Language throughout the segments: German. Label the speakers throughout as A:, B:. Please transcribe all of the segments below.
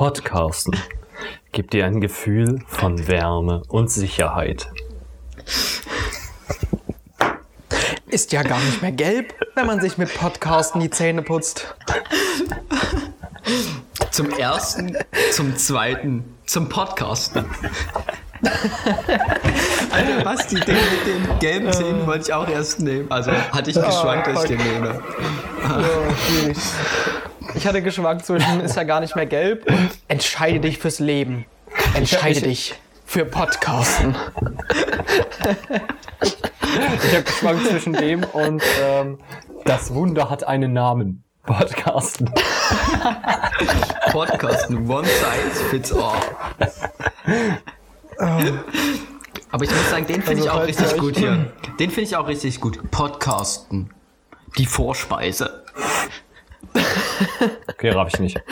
A: Podcasten gibt dir ein Gefühl von Wärme und Sicherheit.
B: Ist ja gar nicht mehr gelb, wenn man sich mit Podcasten die Zähne putzt.
C: Zum ersten, zum zweiten, zum Podcasten. Alter, was die Dinge mit den gelben Zähnen wollte ich auch erst nehmen. Also hatte ich geschwankt, dass ich den nehme.
B: Ja, schwierig. Ich hatte geschwankt zwischen ist ja gar nicht mehr gelb und entscheide dich fürs Leben. Entscheide dich für Podcasten.
A: Ich habe geschwankt zwischen dem und ähm, das Wunder hat einen Namen. Podcasten.
C: Podcasten, one size fits all. Aber ich muss sagen, den finde
B: Also,
C: ich auch richtig gut hier. Den finde ich auch richtig gut. Podcasten. Die Vorspeise.
A: Okay, raff ich nicht.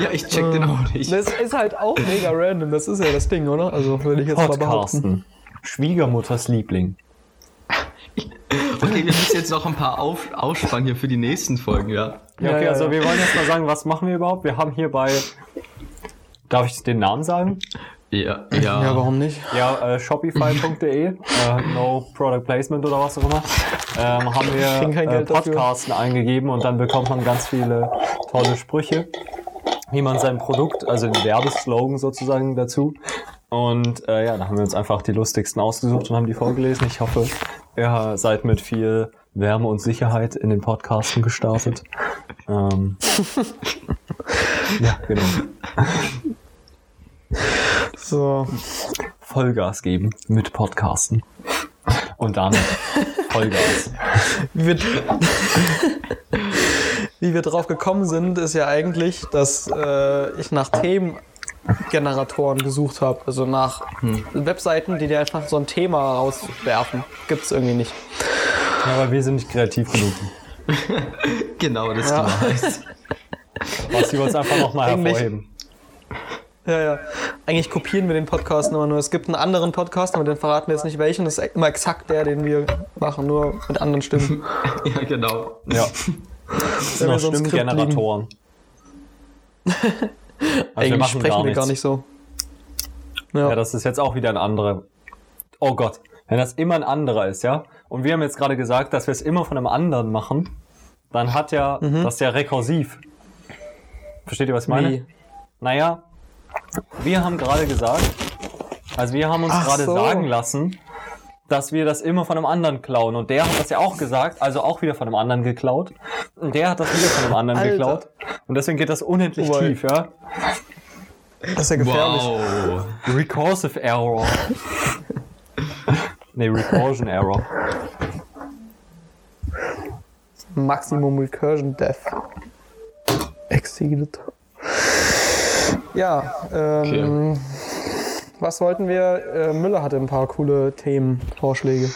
C: Ja, ich check den auch nicht.
B: Das ist halt auch mega random, das ist ja das Ding, oder? Also würde ich jetzt mal behaupten.
A: Podcasten. Schwiegermutters Liebling.
C: Okay, wir müssen jetzt noch ein paar auf, ausspannen hier für die nächsten Folgen, ja.
A: Ja,
B: Ja,
A: okay,
B: ja,
A: also
B: ja.
A: wir wollen jetzt mal sagen, was machen wir überhaupt? Wir haben hier bei. Darf ich den Namen sagen?
C: Ja, ja.
B: Ja, warum nicht?
A: Ja, äh, shopify.de, äh, no product placement oder was auch immer, ähm, haben wir äh,
B: Geld dafür.
A: Podcasten eingegeben und dann bekommt man ganz viele tolle Sprüche, wie man sein Produkt, also den Werbeslogan sozusagen dazu. Und äh, ja, da haben wir uns einfach die lustigsten ausgesucht und haben die vorgelesen. Ich hoffe, ihr seid mit viel Wärme und Sicherheit in den Podcasten gestartet. Ähm, ja, genau.
B: So.
A: Vollgas geben mit Podcasten. Und damit Vollgas.
B: Wie wir, wie wir drauf gekommen sind, ist ja eigentlich, dass äh, ich nach Themengeneratoren gesucht habe. Also nach Webseiten, die dir einfach so ein Thema rauswerfen. Gibt's irgendwie nicht.
A: Ja, aber wir sind nicht kreativ genug.
C: Genau, das
B: Ja.
C: heißt.
A: Was sie uns einfach nochmal hervorheben.
B: Ja, ja. Eigentlich kopieren wir den Podcast immer nur. Es gibt einen anderen Podcast, aber den verraten wir jetzt nicht welchen. Das ist immer exakt der, den wir machen, nur mit anderen Stimmen.
C: Ja, genau.
A: Ja. Das sind
B: wir
A: noch
B: so
A: Stimmgeneratoren. Also wir
B: Eigentlich sprechen
A: gar
B: wir gar nicht so. Ja.
A: Ja, das ist jetzt auch wieder ein anderer. Oh Gott, wenn das immer ein anderer ist, ja? Und wir haben jetzt gerade gesagt, dass wir es immer von einem anderen machen, dann hat ja das ja rekursiv. Versteht ihr, was ich meine?
B: Wie?
A: Naja, wir haben gerade gesagt, also wir haben uns
B: Ach
A: gerade
B: so.
A: sagen lassen, dass wir das immer von einem anderen klauen. Und der hat das ja auch gesagt, also auch wieder von einem anderen geklaut. Und der hat das wieder von einem anderen
B: Alter.
A: geklaut. Und deswegen geht das unendlich
B: Wobei-
A: tief, ja?
B: Das ist ja gefährlich.
C: Wow.
A: Recursive Error. nee, Recursion Error.
B: Maximum Recursion Death. Exceeded. Ja, ähm, was wollten wir? Äh, Müller hatte ein paar coole Themenvorschläge.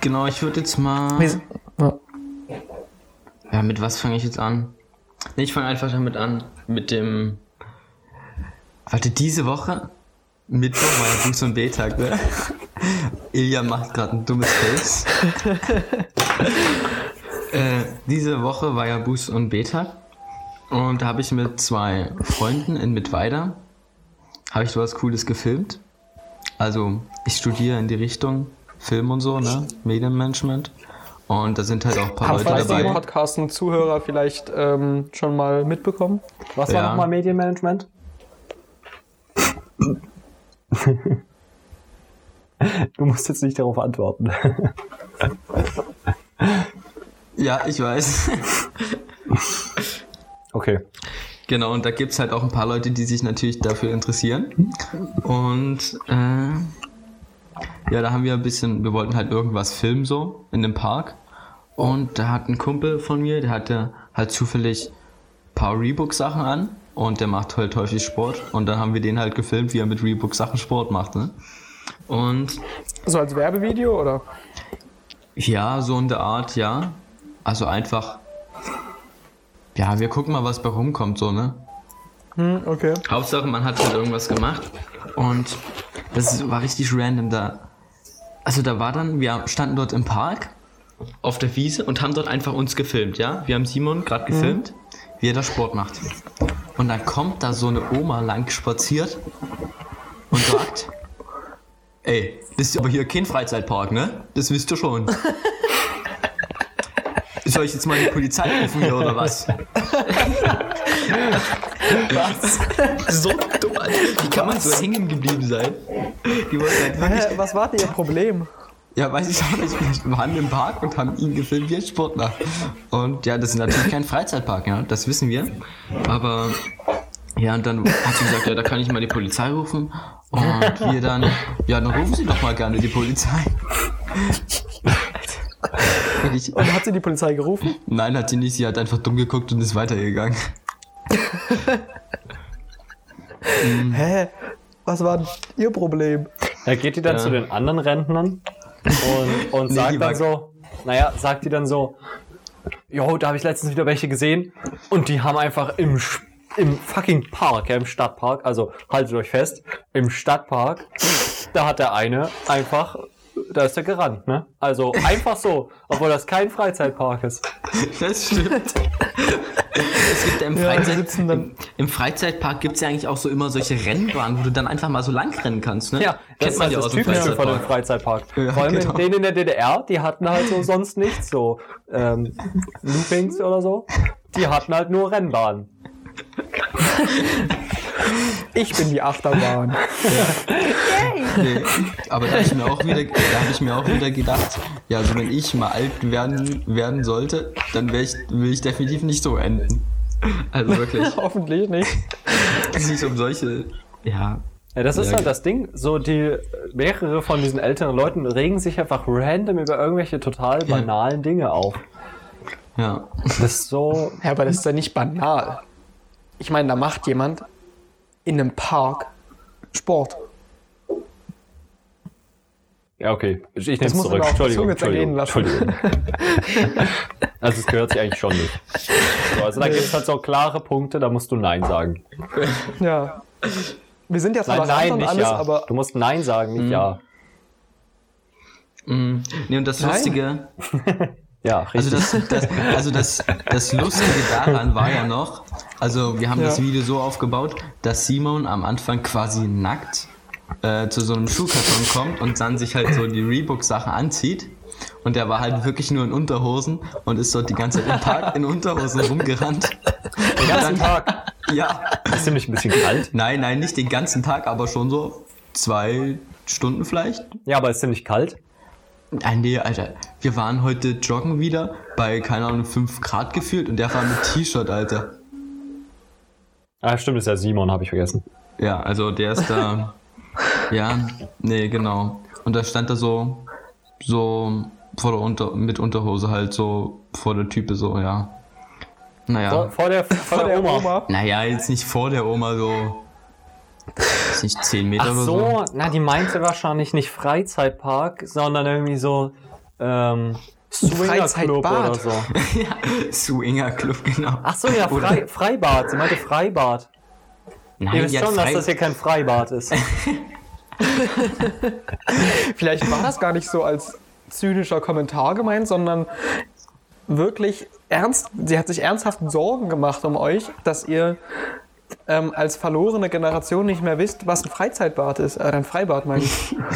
C: Genau, ich würde jetzt mal.
B: Ja.
C: Ja, mit was fange ich jetzt an? Nee, ich fange einfach damit an. Mit dem. Warte, diese Woche? Mittwoch war ja Buß- und B-Tag, ne? Ilja macht gerade ein dummes Face. äh, diese Woche war ja Buß- und B-Tag. Und da habe ich mit zwei Freunden in Mittweida, habe ich sowas Cooles gefilmt. Also, ich studiere in die Richtung Film und so, ne? Medienmanagement. Und da sind halt auch ein paar Leute
B: Falls die
C: dabei.
B: Podcasts und Zuhörer vielleicht ähm, schon mal mitbekommen.
A: Was war
C: Ja.
A: nochmal Medienmanagement? Du musst jetzt nicht darauf antworten.
C: Ja, ich weiß.
A: Okay.
C: Genau, und da gibt's halt auch ein paar Leute, die sich natürlich dafür interessieren. Und äh, ja, da haben wir ein bisschen, wir wollten halt irgendwas filmen so in dem Park. Und da hat ein Kumpel von mir, der hatte halt zufällig ein paar Reebok-Sachen an und der macht halt häufig Sport. Und dann haben wir den halt gefilmt, wie er mit Reebok-Sachen Sport macht. Ne? Und
B: So als Werbevideo oder?
C: ja, so in der Art, ja. Also einfach, ja, wir gucken mal, was bei rumkommt, so, ne?
B: Hm, okay.
C: Hauptsache, man hat halt irgendwas gemacht und das war richtig random da. Also da war dann, wir standen dort im Park auf der Wiese und haben dort einfach uns gefilmt, ja? Wir haben Simon gerade gefilmt, wie er da Sport macht. Und dann kommt da so eine Oma lang spaziert und sagt, ey, das ist aber hier kein Freizeitpark, ne? Das wisst ihr schon. Soll ich jetzt mal die Polizei rufen hier oder was? was? So dumm, Alter. Wie kann man so hängen geblieben sein? Die wollten halt wirklich
B: Hä, was war denn ihr Problem?
C: ja, weiß ich auch nicht. Wir waren im Park und haben ihn gefilmt wie ein Sportler. Und ja, das ist natürlich kein Freizeitpark, ja, das wissen wir. Aber ja, und dann hat sie gesagt, ja, da kann ich mal die Polizei rufen. Und wir dann, ja, dann rufen Sie doch mal gerne die Polizei.
B: Und hat sie die Polizei gerufen?
C: nein, hat sie nicht, sie hat einfach dumm geguckt und ist weitergegangen.
B: Hä? Was war denn ihr Problem?
A: Da geht die dann
C: Ja.
A: zu den anderen Rentnern und, und
C: Nee,
A: sagt dann so, naja, sagt die dann so, jo, da habe ich letztens wieder welche gesehen und die haben einfach im, im fucking Park, ja, im Stadtpark, also haltet euch fest, im Stadtpark, da hat der eine einfach, da ist er gerannt, ne? Also einfach so, obwohl das kein Freizeitpark ist.
C: Das stimmt. Es gibt ja im,
B: Ja,
C: Freizeit,
B: dann-
C: im, im Freizeitpark gibt es ja eigentlich auch so immer solche Rennbahnen, wo du dann einfach mal so lang rennen kannst. Ne?
A: Ja, das ist halt das Typische von dem Freizeitpark.
C: Ja,
A: Vor allem
C: genau.
A: in denen in der DDR, die hatten halt so sonst nichts, so ähm, Loopings oder so. Die hatten halt nur Rennbahnen.
B: Ich bin die Achterbahn.
C: Nee, aber da habe ich mir auch wieder, da habe ich mir auch wieder gedacht, ja, also wenn ich mal alt werden, werden sollte, dann ich, will ich definitiv nicht so enden. Also wirklich,
B: Hoffentlich nicht.
C: es ist nicht um solche, ja,
A: Ja, das ist
C: Ja,
A: halt das Ding. So die mehrere von diesen älteren Leuten regen sich einfach random über irgendwelche total banalen Dinge auf.
C: ja.
A: Das ist so.
B: Ja, aber das ist ja nicht banal. Ich meine, da macht jemand in einem Park Sport.
A: Ja, okay. Ich nehme
B: Das
A: es
B: muss man
A: zurück. Entschuldigung, Entschuldigung,
B: lassen.
A: Entschuldigung. Also es gehört sich eigentlich schon nicht. So, also da gibt es halt so klare Punkte, da musst du Nein sagen.
B: Ja. Wir sind ja
A: Nein,
B: tolerant
A: nein, nicht
B: alles,
A: ja.
B: aber
A: du musst Nein sagen, nicht Ja.
C: Mm. Nee, und das
B: Nein.
C: Lustige,
A: Ja, richtig.
C: Also das, das, also das, das Lustige daran war ja noch, also wir haben
B: Ja.
C: das Video so aufgebaut, dass Simon am Anfang quasi nackt äh, zu so einem Schuhkarton kommt und dann sich halt so die Reebok-Sachen anzieht. Und der war halt wirklich nur in Unterhosen und ist dort die ganze Zeit im Park in Unterhosen rumgerannt.
A: Den ganzen Tag.
C: Ja.
A: Ist ziemlich ein bisschen kalt.
C: Nein, nein, nicht den ganzen Tag, aber schon so zwei Stunden vielleicht.
A: Ja, aber ist ziemlich kalt.
C: Ah, nee, Alter. Wir waren heute joggen wieder bei, keine Ahnung, 5 Grad gefühlt und der war mit T-Shirt, Alter.
A: Ah, stimmt, ist ja Simon, habe ich vergessen.
C: Ja, also der ist da. ja, nee, genau. Und da stand da so, so vor der Unter mit Unterhose halt so vor der Type so, ja. Naja.
A: Vor, vor der, vor der, Oma.
C: Naja, jetzt nicht vor der Oma so. Ist nicht 10 Meter
A: Ach
C: oder
A: so, na, die meinte wahrscheinlich nicht Freizeitpark, sondern irgendwie so ähm, Swingerclub
B: Freizeitbad.
A: oder so.
C: so. Swinger Club, genau.
A: Ach so, ja, Frei, Freibad. Sie meinte Freibad.
C: Nein,
A: Ihr wisst schon, dass das hier kein Freibad ist.
B: vielleicht war das gar nicht so als zynischer Kommentar gemeint, sondern wirklich ernst. Sie hat sich ernsthaft Sorgen gemacht um euch, dass ihr ähm, als verlorene Generation nicht mehr wisst, was ein Freizeitbad ist. Äh, ein Freibad meine ich.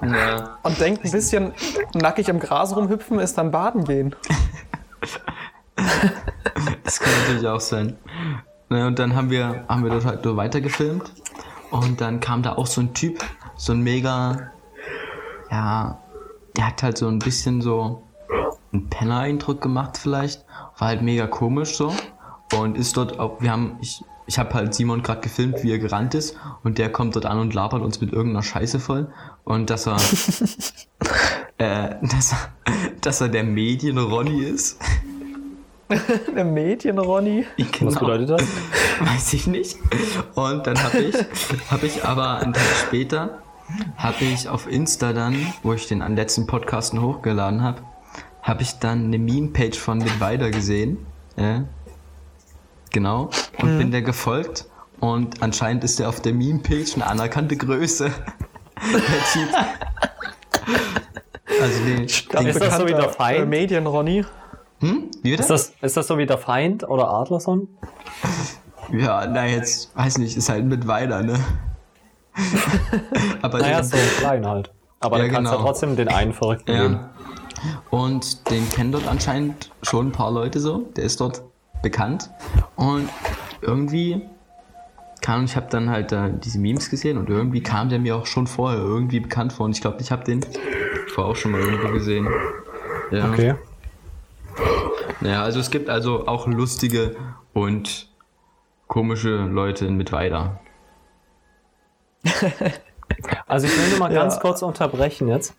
C: Ja.
B: Und denkt, ein bisschen nackig im Gras rumhüpfen ist dann baden gehen.
C: Das kann natürlich auch sein. Ne, und dann haben wir, haben wir dort halt nur weitergefilmt. Und dann kam da auch so ein Typ, so ein mega, ja, der hat halt so ein bisschen so einen Penner-Eindruck gemacht vielleicht. War halt mega komisch so. Und ist dort auch, wir haben, ich, ich habe halt Simon gerade gefilmt, wie er gerannt ist. Und der kommt dort an und labert uns mit irgendeiner Scheiße voll. Und dass er, äh, dass er, dass er der Medien-Ronny ist.
B: Eine Mädchen, Ronny.
C: Genau.
A: Was bedeutet das?
C: Weiß ich nicht. Und dann habe ich, hab ich aber einen Tag später, habe ich auf Insta dann, wo ich den an letzten Podcasten hochgeladen habe, habe ich dann eine Meme-Page von dem Weider gesehen. Äh, genau. Und bin der gefolgt. Und anscheinend ist der auf der Meme-Page eine anerkannte Größe. der Typ. Also den, den
A: Ist das so wie der Feind?
B: Äh, Mädchen, Ronny.
C: hm? Wie
A: Ist das, ist das so wie der Feind oder Adlerson?
C: Ja, na jetzt, weiß nicht, ist halt mit weiter, ne? Aber
A: Naja, so klein halt. Aber
C: Ja,
A: du kannst ja
C: genau.
A: trotzdem den einen Verrückten geben.
C: Ja. Und den kennen dort anscheinend schon ein paar Leute so. Der ist dort bekannt. Und irgendwie kam, ich habe dann halt da diese Memes gesehen und irgendwie kam der mir auch schon vorher irgendwie bekannt vor. Und ich glaube, ich habe den vorher auch schon mal irgendwo gesehen. Ja.
A: Okay.
C: Naja, also es gibt also auch lustige und komische Leute in Mittweida.
A: Also ich will nur mal
B: Ja.
A: ganz kurz unterbrechen jetzt.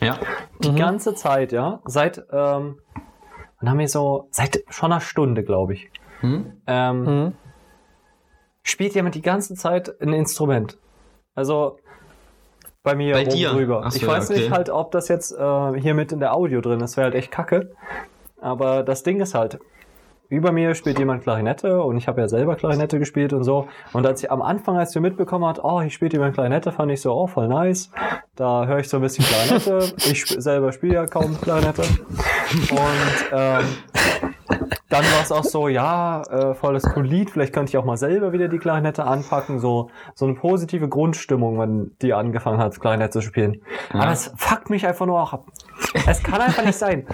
C: Ja.
A: Die ganze Zeit, ja, seit, ähm, wann haben wir so, seit schon einer Stunde, glaube ich,
C: Hm?
A: ähm,
B: Mhm.
A: spielt jemand die ganze Zeit ein Instrument. Also bei mir
C: Bei
A: oben
C: dir?
A: drüber.
C: So,
A: ich weiß
C: okay.
A: nicht halt, ob das jetzt äh, hier mit in der Audio drin ist, wäre halt echt kacke. Aber das Ding ist halt, über mir spielt jemand Klarinette und ich habe ja selber Klarinette gespielt und so. Und als ich am Anfang, als wir mitbekommen hat, oh, hier spielt jemand Klarinette, fand ich so, oh, voll nice. Da höre ich so ein bisschen Klarinette. ich sp selber spiele ja kaum Klarinette. Und ähm, dann war es auch so, ja, äh, voll das cool Lied, vielleicht könnte ich auch mal selber wieder die Klarinette anpacken, so, so eine positive Grundstimmung, wenn die angefangen hat, Klarinette zu spielen. Aber es fuckt mich einfach nur auch ab. Es kann einfach nicht sein.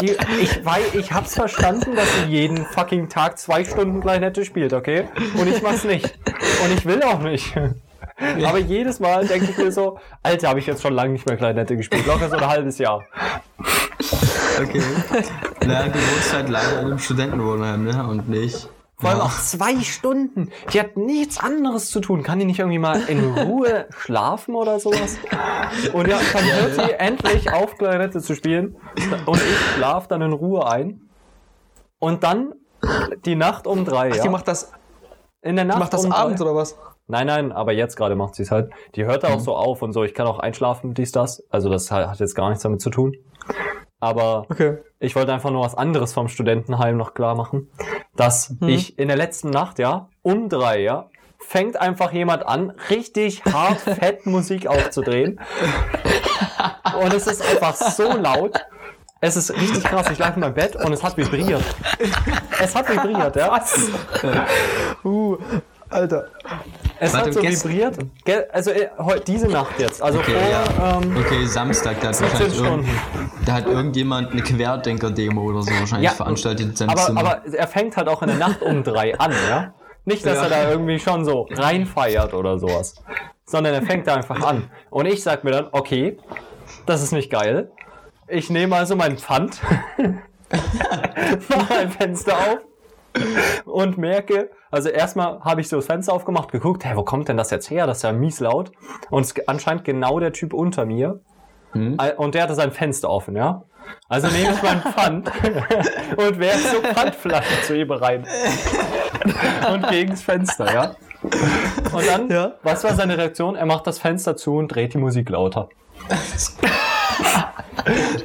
A: Die, ich weiß, ich hab's verstanden, dass sie jeden fucking Tag zwei Stunden Klarinette spielt, okay? Und ich mach's nicht. Und ich will auch nicht. Aber jedes Mal denke ich mir so, Alter, habe ich jetzt schon lange nicht mehr Klarinette gespielt. Locker so ein halbes Jahr.
C: Okay. naja, du wohnst halt leider in einem Studentenwohnheim, ne? Und nicht.
A: Vor allem
C: Ja.
A: auch zwei Stunden. Die hat nichts anderes zu tun. Kann die nicht irgendwie mal in Ruhe schlafen oder sowas? Und ja, dann hört sie endlich auf, Klarinette zu spielen. Und ich schlaf dann in Ruhe ein. Und dann die Nacht um drei.
B: Ach,
A: ja?
B: die macht das,
A: in der
B: die
A: Nacht
B: macht das
A: um
B: abends
A: drei.
B: oder was?
A: Nein, nein, aber jetzt gerade macht sie es halt. Die hört da auch so auf und so. Ich kann auch einschlafen, dies, das. Also das hat jetzt gar nichts damit zu tun. Aber
B: Okay.
A: ich wollte einfach nur was anderes vom Studentenheim noch klar machen. Dass ich in der letzten Nacht, ja, um drei, ja, fängt einfach jemand an, richtig hart fett Musik aufzudrehen. Und es ist einfach so laut. Es ist richtig krass. Ich lag in meinem Bett und es hat vibriert. Es hat vibriert, ja.
B: Uh, Alter.
A: Es
C: Warte,
A: hat so vibriert. Also äh, heu- diese Nacht jetzt. Also
C: Okay,
A: vor.
C: ja.
A: Ähm,
C: Okay, Samstag, da hat
A: 17
C: wahrscheinlich irgend, da hat irgendjemand eine Querdenker-Demo oder so wahrscheinlich
A: Ja,
C: veranstaltet in seinem
A: aber,
C: Zimmer.
A: aber er fängt halt auch in der Nacht um drei an, ja? Nicht, dass
C: Ja.
A: er da irgendwie schon so reinfeiert oder sowas. Sondern er fängt da einfach an. Und ich sag mir dann, okay, das ist nicht geil. Ich nehme also meinen Pfand, mache ein Fenster auf und merke, also erstmal habe ich so das Fenster aufgemacht, geguckt, hey, wo kommt denn das jetzt her? Das ist ja mies laut. Und es ist anscheinend genau der Typ unter mir. Äh, Und der hatte sein Fenster offen, ja? Also nehme ich meinen Pfand und werfe so Pfandflaschen zu ihm rein. Und gegen das Fenster, ja? Und dann,
B: Ja.
A: was war seine Reaktion? Er macht das Fenster zu und dreht die Musik lauter.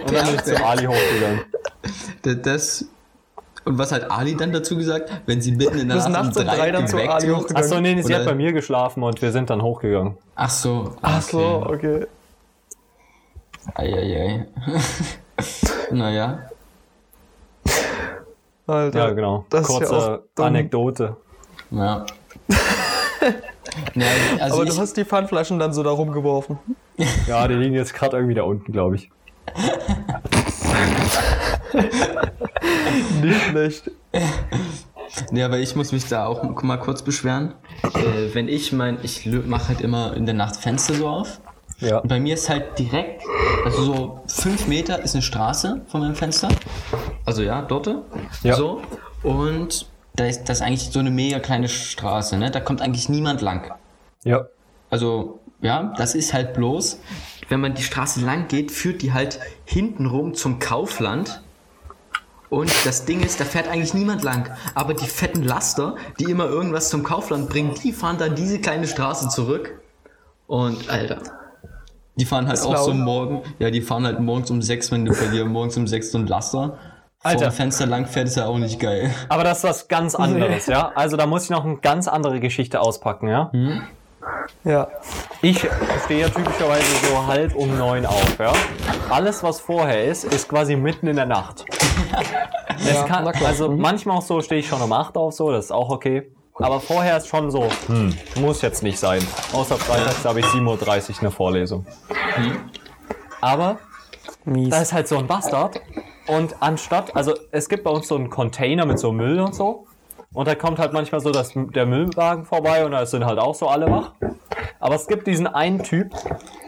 A: und dann bin ich zu Ali hochgegangen.
C: Da- das und was hat Ali dann dazu gesagt, wenn sie mitten in der Nacht um
B: nachts um
C: drei,
B: drei dann zu Ali hochgegangen.
A: Achso, nee, nee, sie
C: Oder-
A: hat bei mir geschlafen und wir sind dann hochgegangen.
C: Ach so.
B: Ach so, okay.
C: Eieiei. naja.
B: Alter.
A: Ja, genau.
B: Das ist ja
A: Kurze
B: auch dumm.
A: Anekdote.
C: Ja. ja also
B: Aber du hast die Pfandflaschen dann so da rumgeworfen.
A: Ja, die liegen jetzt gerade irgendwie da unten, glaube ich.
B: Nicht schlecht.
C: Ja, aber ich muss mich da auch mal kurz beschweren. Äh, wenn ich mein, ich mache halt immer in der Nacht Fenster so auf.
A: Ja.
C: Und bei mir ist halt direkt, also so fünf Meter ist eine Straße von meinem Fenster. Also ja, dort.
A: Ja.
C: So. Und da ist das ist eigentlich so eine mega kleine Straße, ne? Da kommt eigentlich niemand lang.
A: Ja.
C: Also, ja, das ist halt bloß, wenn man die Straße lang geht, führt die halt hintenrum zum Kaufland. Und das Ding ist, da fährt eigentlich niemand lang. Aber die fetten Laster, die immer irgendwas zum Kaufland bringen, die fahren dann diese kleine Straße zurück. Und, Alter. Die fahren halt auch so morgen, ja, die fahren halt morgens um sechs, wenn du bei dir morgens um sechs so ein Laster
A: Alter.
C: vor dem Fenster lang fährt, ist ja auch nicht geil.
A: Aber das ist was ganz anderes, ja? Also da muss ich noch eine ganz andere Geschichte auspacken, ja?
B: Ja.
A: Ich stehe ja typischerweise so halb um neun auf, ja? Alles, was vorher ist, ist quasi mitten in der Nacht. Es
B: Ja,
A: kann, also
B: Mhm.
A: manchmal auch so stehe ich schon um acht auf, so, das ist auch okay. Aber vorher ist schon so, hm, muss jetzt nicht sein. Außer freitags habe ich 7.30 Uhr eine Vorlesung. Aber
B: Mies.
A: da ist halt so ein Bastard. Und anstatt, also es gibt bei uns so einen Container mit so Müll und so. Und da kommt halt manchmal so das, der Müllwagen vorbei und da sind halt auch so alle wach. Aber es gibt diesen einen Typ,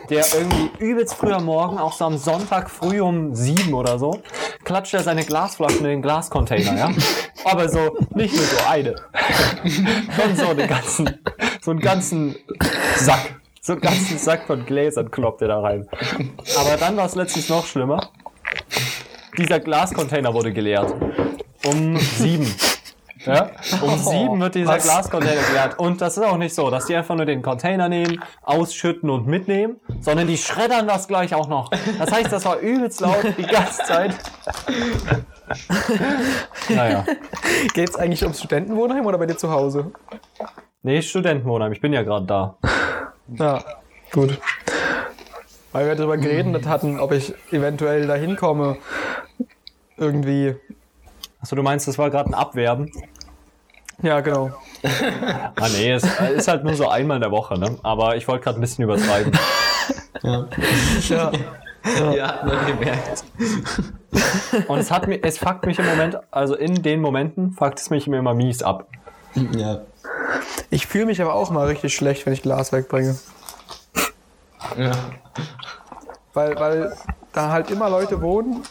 A: der irgendwie übelst früh am Morgen, auch so am Sonntag früh um sieben oder so, klatscht er seine Glasflaschen in den Glascontainer, ja? Aber so, nicht nur so eine. Schon so einen ganzen, so einen ganzen Sack. So einen ganzen Sack von Gläsern kloppt er da rein. Aber dann war es letztens noch schlimmer. Dieser Glascontainer wurde geleert. Um sieben. Ja? Um sieben wird dieser
B: was?
A: Glascontainer geleert. Und das ist auch nicht so, dass die einfach nur den Container nehmen, ausschütten und mitnehmen, sondern die schreddern das gleich auch noch. Das heißt, das war übelst laut die ganze Zeit. Naja.
B: Geht's eigentlich ums Studentenwohnheim oder bei dir zu Hause?
A: Nee, Studentenwohnheim, ich bin ja gerade da.
B: Ja, gut. Weil wir darüber geredet hatten, ob ich eventuell da hinkomme. Irgendwie.
A: Achso, du meinst, das war gerade ein Abwerben?
B: Ja, genau.
A: Ah nee, es ist halt nur so einmal in der Woche, ne? Aber ich wollte gerade ein bisschen übertreiben.
C: Ja,
B: Ja.
C: ja hat man gemerkt.
A: Und es hat mir, es fuckt mich im Moment, also in den Momenten fuckt es mich immer mies ab.
C: Ja.
B: Ich fühle mich aber auch mal richtig schlecht, wenn ich Glas wegbringe.
C: ja.
B: Weil, weil da halt immer Leute wohnen,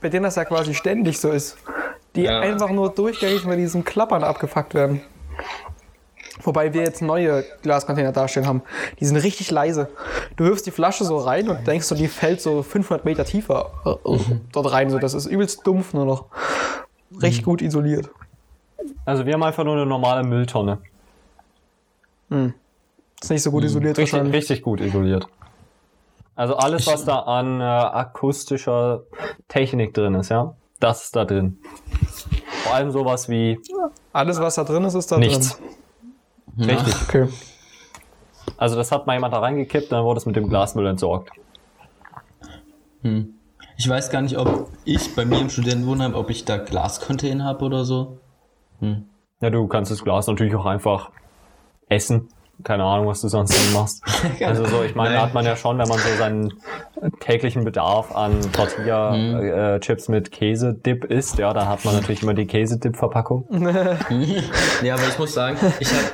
B: bei denen das ja quasi ständig so ist. Die
C: Ja.
B: einfach nur durchgängig mit diesen Klappern abgefuckt werden. Wobei wir jetzt neue Glascontainer dastehen haben. Die sind richtig leise. Du wirfst die Flasche so rein und denkst so, die fällt so 500 Meter tiefer äh, dort rein. So, das ist übelst dumpf nur noch. Richtig gut isoliert.
A: Also wir haben einfach nur eine normale Mülltonne.
B: Ist nicht so gut isoliert
A: Richtig, richtig gut isoliert. Also alles, was da an äh, akustischer Technik drin ist, ja, das ist da drin. Vor allem sowas wie
B: Alles, was da drin ist, ist da
A: nichts.
B: drin.
A: Richtig.
B: Okay.
A: Also das hat mal jemand da reingekippt, dann wurde es mit dem Glasmüll entsorgt.
C: Ich weiß gar nicht, ob ich bei mir im Studentenwohnheim, ob ich da Glascontainer habe oder so.
A: Ja, du kannst das Glas natürlich auch einfach essen. Keine Ahnung, was du sonst dann machst. Also so, ich meine, da hat man ja schon, wenn man so seinen täglichen Bedarf an Tortilla-Chips mit Käsedip isst, ja, dann hat man natürlich immer die Käsedip-Verpackung.
C: Ja, aber ich muss sagen, ich habe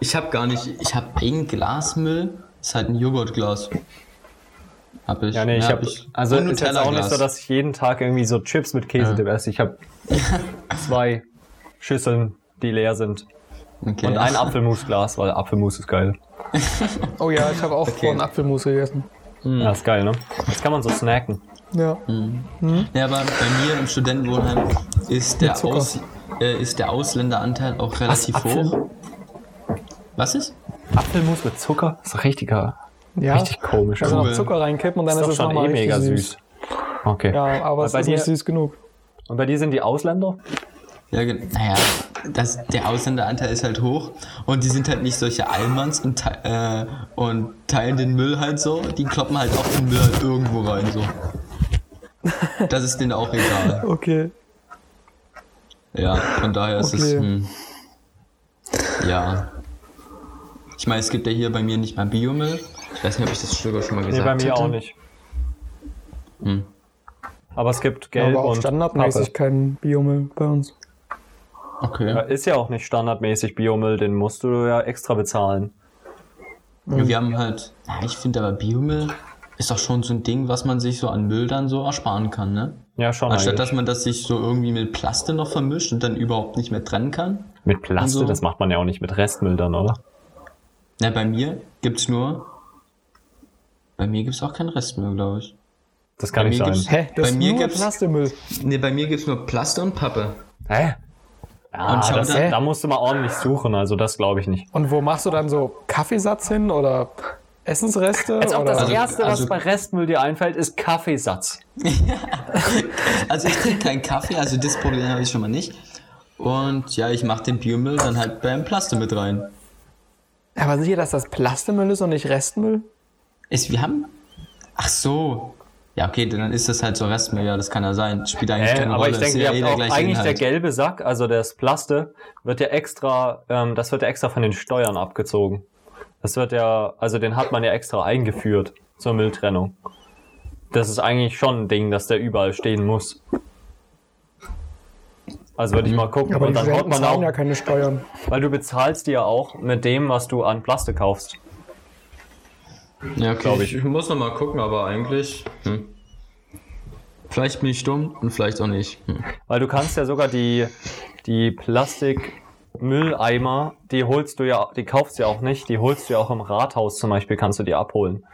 C: ich hab gar nicht, ich habe ein Glasmüll, ist halt ein Joghurtglas. Hab ich.
A: Ja, nee, ich habe also
C: Und
A: ist jetzt auch nicht so, dass ich jeden Tag irgendwie so Chips mit Käsedip esse. Ich habe zwei Schüsseln, die leer sind
C: okay.
A: und ein Apfelmusglas, weil Apfelmus ist geil.
B: Oh ja, ich habe auch
C: Okay.
B: vorhin Apfelmus gegessen.
A: Ja, ist geil, ne? Das kann man so snacken.
B: Ja.
C: Ja, aber bei mir im Studentenwohnheim ist der,
B: Zucker.
C: Aus, äh, ist der Ausländeranteil auch relativ
A: Apfel?
C: hoch. Was ist?
A: Apfelmus mit Zucker? ist doch richtiger,
B: ja.
A: richtig komisch.
B: Also noch
C: Cool.
B: Zucker reinkippen und dann
A: ist
B: ist, es
A: schon
B: nochmal
A: eh
B: richtig
A: mega
B: süß.
A: süß. Okay.
B: Ja, aber es
A: bei
B: ist
A: dir-
B: nicht süß genug.
A: Und bei dir sind die Ausländer?
C: Ja, naja, das, der Ausländeranteil ist halt hoch und die sind halt nicht solche Allmanns und, te äh, und teilen den Müll halt so. Die kloppen halt auch den Müll halt irgendwo rein so. Das ist denen auch egal.
B: Okay.
C: Ja, von daher ist es.
B: Okay.
C: Hm, ja. Ich meine, es gibt ja hier bei mir nicht mal Biomüll. Ich weiß nicht, ob ich das sogar schon mal
A: Nee,
C: gesagt
A: bei mir
C: hatte.
A: auch nicht.
C: Hm.
A: Aber es gibt Gelb
B: aber auch
A: und
B: standardmäßig
A: Pappe.
B: kein Biomüll bei uns.
C: Okay.
A: Ist ja auch nicht standardmäßig Biomüll, den musst du ja extra bezahlen.
C: Wir haben halt, ja, ich finde aber Biomüll ist doch schon so ein Ding, was man sich so an Müll dann so ersparen kann, ne?
A: Ja, schon
C: Anstatt
A: eigentlich.
C: dass man das sich so irgendwie mit Plaste noch vermischt und dann überhaupt nicht mehr trennen kann.
A: Mit Plaste,
C: so.
A: das macht man ja auch nicht mit Restmüll dann, oder?
C: Na, bei mir gibt's nur. Bei mir gibt's auch keinen Restmüll, glaube ich.
A: Das kann
C: Bei
A: nicht
C: mir
A: sein.
C: gibt's-
B: Hä? Das
C: Bei
B: ist
C: mir
B: nur
C: gibt's-
B: Plastikmüll.
C: Ne, bei mir gibt's nur Plaste und Pappe.
A: Hä? Ja,
C: Und
A: das,
C: dann-
A: da musst du mal ordentlich suchen, also das glaube ich nicht.
B: Und wo machst du dann so Kaffeesatz hin oder Essensreste?
A: Als ob
B: oder?
A: das
C: Also-
A: Erste, was
C: also-
A: bei Restmüll dir einfällt, ist Kaffeesatz.
C: Also ich trinke keinen Kaffee, also das Problem habe ich schon mal nicht. Und ja, ich mache den Biomüll dann halt beim Plaste mit rein.
B: Aber sicher, dass das Plastikmüll ist und nicht Restmüll?
C: Ist, wir haben. Ach so. Ja, okay, dann ist das halt so Restmüll, ja, das kann ja sein. Spielt eigentlich
A: Äh,
C: keine
A: aber
C: Rolle.
A: ich
C: ist
A: denke,
C: ja
A: ihr
C: eh
A: habt auch
C: gleiche
A: eigentlich der
C: Inhalt.
A: gelbe Sack, also das Plaste, wird ja extra, ähm, das wird ja extra von den Steuern abgezogen. Das wird ja, also den hat man ja extra eingeführt zur Mülltrennung. Das ist eigentlich schon ein Ding, dass der überall stehen muss. Also würde ich mal gucken
B: Aber
A: und dann haut man auch,
B: ja keine Steuern.
A: weil du bezahlst die ja auch mit dem, was du an Plastik kaufst.
C: Ja, okay,
A: glaub
C: ich.
A: ich.
C: muss noch mal gucken, aber eigentlich. Hm. Vielleicht bin ich dumm und vielleicht auch nicht. Hm.
A: Weil du kannst ja sogar die, die Plastikmülleimer, die holst du ja, die kaufst du ja auch nicht, die holst du ja auch im Rathaus zum Beispiel, kannst du die abholen.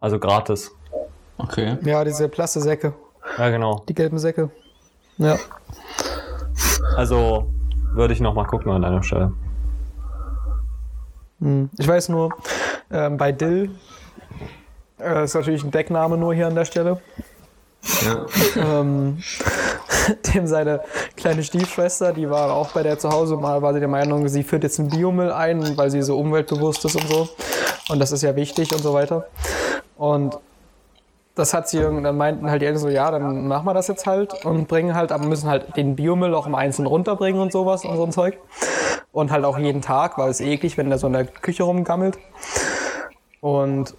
A: Also gratis.
C: Okay.
B: Ja, diese Plastesäcke,
A: Ja, genau.
B: die gelben Säcke. Ja.
A: Also würde ich noch mal gucken an deiner Stelle.
B: Hm. Ich weiß nur, ähm, bei Dill äh, ist natürlich ein Deckname nur hier an der Stelle.
C: Ja.
B: ähm, dem seine kleine Stiefschwester, die war auch bei der zu Hause mal, war sie der Meinung, sie führt jetzt einen Biomüll ein, weil sie so umweltbewusst ist und so. Und das ist ja wichtig und so weiter. Und das hat sie irgend- dann meinten halt die Eltern so, ja, dann machen wir das jetzt halt und bringen halt, aber müssen halt den Biomüll auch im Einzelnen runterbringen und sowas und so ein Zeug. Und halt auch jeden Tag, weil es eklig, wenn der so in der Küche rumgammelt. Und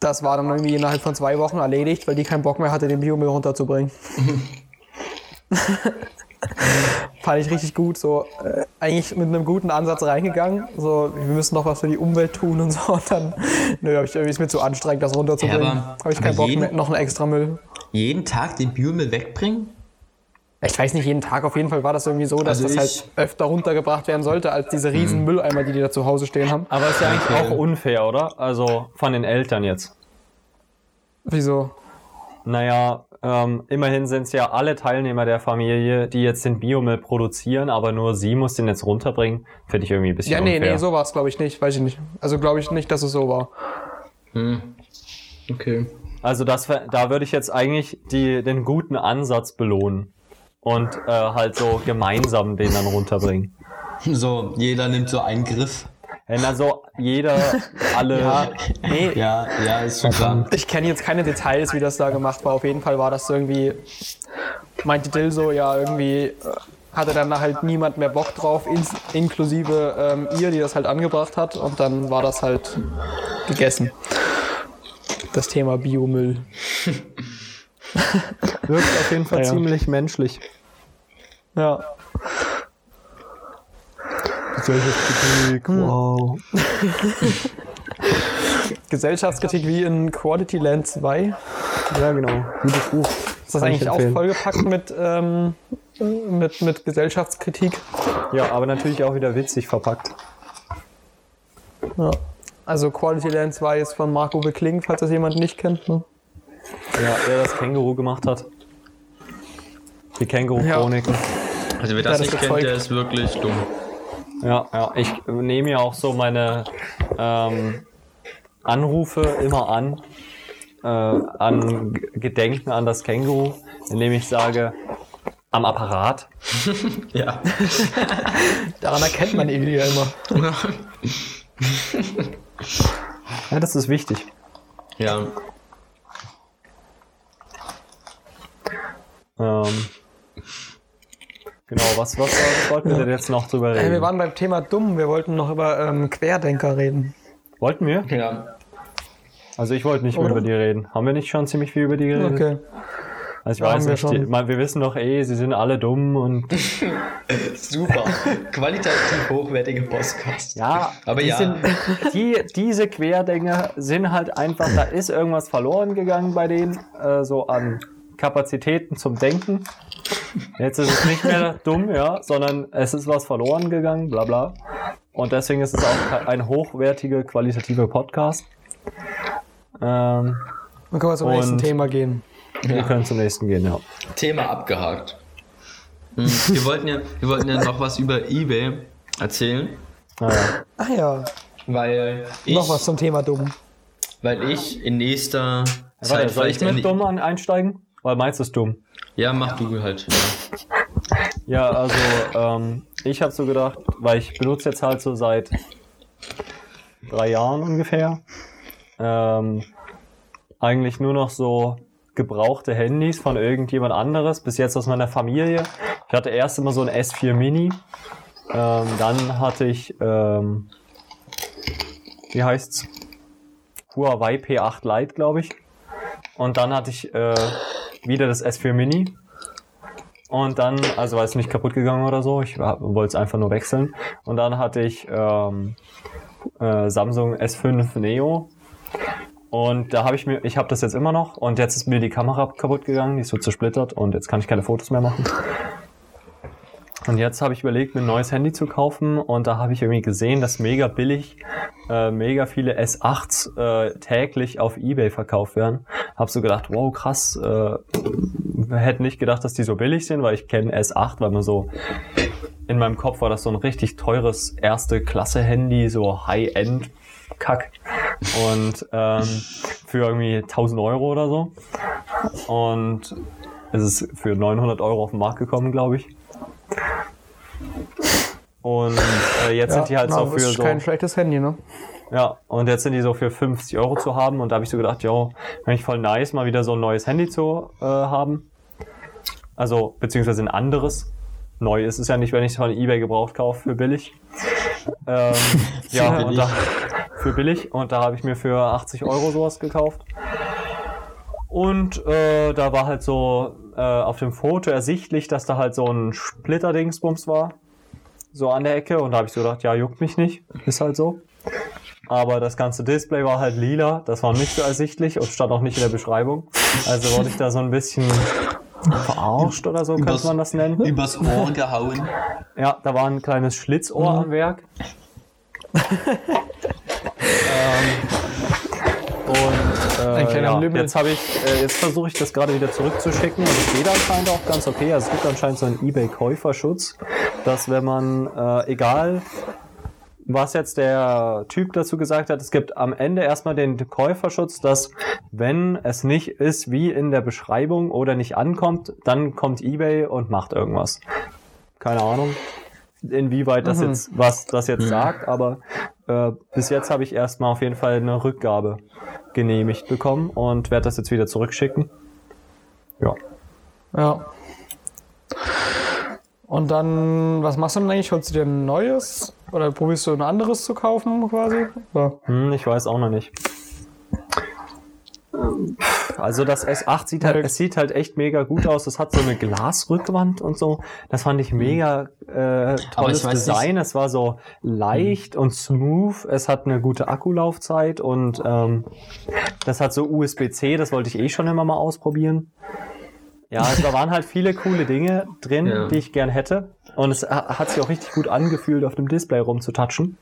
B: das war dann irgendwie innerhalb von zwei Wochen erledigt, weil die keinen Bock mehr hatte, den Biomüll runterzubringen. Fand ich richtig gut, so äh, eigentlich mit einem guten Ansatz reingegangen. So, wir müssen noch was für die Umwelt tun und so. Und dann, nö, hab ich, irgendwie ist mir zu anstrengend, das runterzubringen.
C: Ja,
B: Habe ich keinen Bock
C: jeden-
B: mehr, noch einen extra Müll.
C: Jeden Tag den Biomüll wegbringen?
B: Ich weiß nicht, jeden Tag auf jeden Fall war das irgendwie so, dass
C: Also
B: das halt öfter runtergebracht werden sollte, als diese riesen Mülleimer, die die da zu Hause stehen haben.
A: Aber ist ja eigentlich
C: Okay.
A: auch unfair, oder? Also von den Eltern jetzt.
B: Wieso?
A: Naja, ähm, immerhin sind es ja alle Teilnehmer der Familie, die jetzt den Biomüll produzieren, aber nur sie muss den jetzt runterbringen. Finde ich irgendwie ein bisschen
B: Ja, nee,
A: unfair.
B: nee, so war es, glaube ich, nicht. Weiß ich nicht. Also glaube ich nicht, dass es so war.
C: Hm. Okay.
A: Also das, da würde ich jetzt eigentlich die, den guten Ansatz belohnen und äh, halt so gemeinsam den dann runterbringen.
C: So, jeder nimmt so einen Griff.
A: Wenn also jeder, alle,
B: Ja, nee,
C: Ja, ja, ist schon klar.
B: Ich kenne jetzt keine Details, wie das da gemacht war. Auf jeden Fall war das so irgendwie, meinte Dill so, ja, irgendwie äh, hatte dann halt niemand mehr Bock drauf, ins, inklusive ähm, ihr, die das halt angebracht hat. Und dann war das halt gegessen. Das Thema Biomüll.
A: wirkt auf jeden Fall
B: Ja, ja.
A: ziemlich menschlich.
B: Ja.
A: Gesellschaftskritik, wow.
B: Gesellschaftskritik wie in Quality Land 2.
A: Ja, genau. Gutes Buch.
B: Ist das
A: Kann
B: eigentlich auch vollgepackt mit, ähm, mit, mit Gesellschaftskritik?
A: Ja, aber natürlich auch wieder witzig verpackt.
B: Ja. Also Quality Land 2 ist von Marco Bekling, falls das jemand nicht kennt. Ne?
A: Ja, der das Känguru gemacht hat. Die Känguru-Chroniken.
C: Also wer das
B: das
C: nicht kennt, der ist wirklich dumm.
A: Ja, ja. Ich nehme ja auch so meine ähm, Anrufe immer an, äh, an Gedenken an das Känguru, indem ich sage, am Apparat.
C: Ja.
B: Daran erkennt man ihn ja immer.
A: Ja, das ist wichtig.
C: ja.
A: Ähm, genau, was, was, was wollten wir denn jetzt noch drüber
B: Äh,
A: reden?
B: wir waren beim Thema dumm. Wir wollten noch über ähm, Querdenker reden.
A: wollten wir?
C: Ja.
A: Also ich wollte nicht mehr über die reden. Haben wir nicht schon ziemlich viel über die geredet?
B: Okay.
A: Also ich
B: Ja,
A: weiß
B: haben wir
A: nicht, die, man, wir wissen doch eh, sie sind alle dumm und
C: Super. Qualitativ hochwertige Podcast.
A: ja,
C: Aber
A: die
C: ja.
A: Sind, die, diese Querdenker sind halt einfach, da ist irgendwas verloren gegangen bei denen, äh, so an Kapazitäten zum Denken. Jetzt ist es nicht mehr dumm, ja, sondern es ist was verloren gegangen, bla bla. Und deswegen ist es auch ein hochwertiger, qualitativer Podcast. Ähm,
B: Dann können wir zum nächsten Thema gehen.
A: Wir können zum nächsten gehen, ja.
C: Thema abgehakt. Hm, Wir wollten, ja, wir wollten ja noch was über Ebay erzählen.
B: Ah ja,
C: weil ich,
B: noch was zum Thema dumm.
C: weil ich in nächster Zeit
A: Warte, soll ich mit dumm an, einsteigen? Weil meins ist dumm.
C: Ja, mach du halt.
A: Ja, also ähm, ich habe so gedacht, weil ich benutze jetzt halt so seit drei Jahren ungefähr ähm, eigentlich nur noch so gebrauchte Handys von irgendjemand anderes, bis jetzt aus meiner Familie. Ich hatte erst immer so ein S4 Mini, ähm, dann hatte ich, ähm, wie heißt's? Huawei P8 Lite, glaube ich. Und dann hatte ich äh, wieder das S4 Mini. Und dann, also war es nicht kaputt gegangen oder so, ich wollte es einfach nur wechseln. Und dann hatte ich ähm, äh, Samsung S5 Neo. Und da habe ich mir, ich habe das jetzt immer noch und jetzt ist mir die Kamera kaputt gegangen, die ist so zersplittert und jetzt kann ich keine Fotos mehr machen. Und jetzt habe ich überlegt, mir ein neues Handy zu kaufen und da habe ich irgendwie gesehen, dass mega billig äh, mega viele S8s äh, täglich auf Ebay verkauft werden. Hab so gedacht, wow, krass, äh, hätte nicht gedacht, dass die so billig sind, weil ich kenne S8, weil man so in meinem Kopf war das so ein richtig teures erste Klasse Handy, so High-End Kack und ähm, für irgendwie 1000 Euro oder so. Und es ist für 900 Euro auf den Markt gekommen, glaube ich. Und äh, jetzt sind die halt so für
B: ist
A: so.
B: kein schlechtes Handy, ne?
A: Ja, und jetzt sind die so für 50 Euro zu haben und da habe ich so gedacht, jo, eigentlich voll nice, mal wieder so ein neues Handy zu äh, haben. Also, beziehungsweise ein anderes. Neu ist es ja nicht, wenn ich es von Ebay gebraucht kaufe für billig. Ähm, ja,
C: Für
A: und
C: billig.
A: da, für billig. Und da habe ich mir für 80 Euro sowas gekauft. Und äh, da war halt so äh, auf dem Foto ersichtlich, dass da halt so ein Splitter-Dingsbums war. So an der Ecke. Und da habe ich so gedacht, ja, juckt mich nicht. Ist halt so. Aber das ganze Display war halt lila, das war nicht so ersichtlich und stand auch nicht in der Beschreibung. Also wurde ich da so ein bisschen verarscht oder so, könnte
C: Übers-
A: man das nennen.
C: Übers Ohr gehauen.
A: Ja, da war ein kleines Schlitzohr am Werk. ähm, und äh, ja, jetzt habe ich, äh, jetzt versuche ich das gerade wieder zurückzuschicken und es geht anscheinend auch ganz okay. Also es gibt anscheinend so einen eBay-Käuferschutz, dass wenn man, äh, egal was jetzt der Typ dazu gesagt hat, es gibt am Ende erstmal den Käuferschutz, dass wenn es nicht ist wie in der Beschreibung oder nicht ankommt, dann kommt eBay und macht irgendwas. Keine Ahnung, inwieweit das jetzt, was das jetzt sagt, aber äh, bis jetzt habe ich erstmal auf jeden Fall eine Rückgabe genehmigt bekommen und werde das jetzt wieder zurückschicken. Ja.
B: Ja. Und dann, was machst du denn eigentlich? Holst du dir ein neues? Oder probierst du ein anderes zu kaufen quasi? Ja.
A: Hm, ich weiß auch noch nicht. Also das S8 sieht halt, es sieht halt echt mega gut aus. Es hat so eine Glasrückwand und so. Das fand ich mega äh, tolles Design. Es war so leicht und smooth. Es hat eine gute Akkulaufzeit und ähm, das hat so USB-C. Das wollte ich eh schon immer mal ausprobieren. Ja, also da waren halt viele coole Dinge drin,
C: Ja.
A: die ich gern hätte. Und es ha- hat sich auch richtig gut angefühlt, auf dem Display rumzutatschen.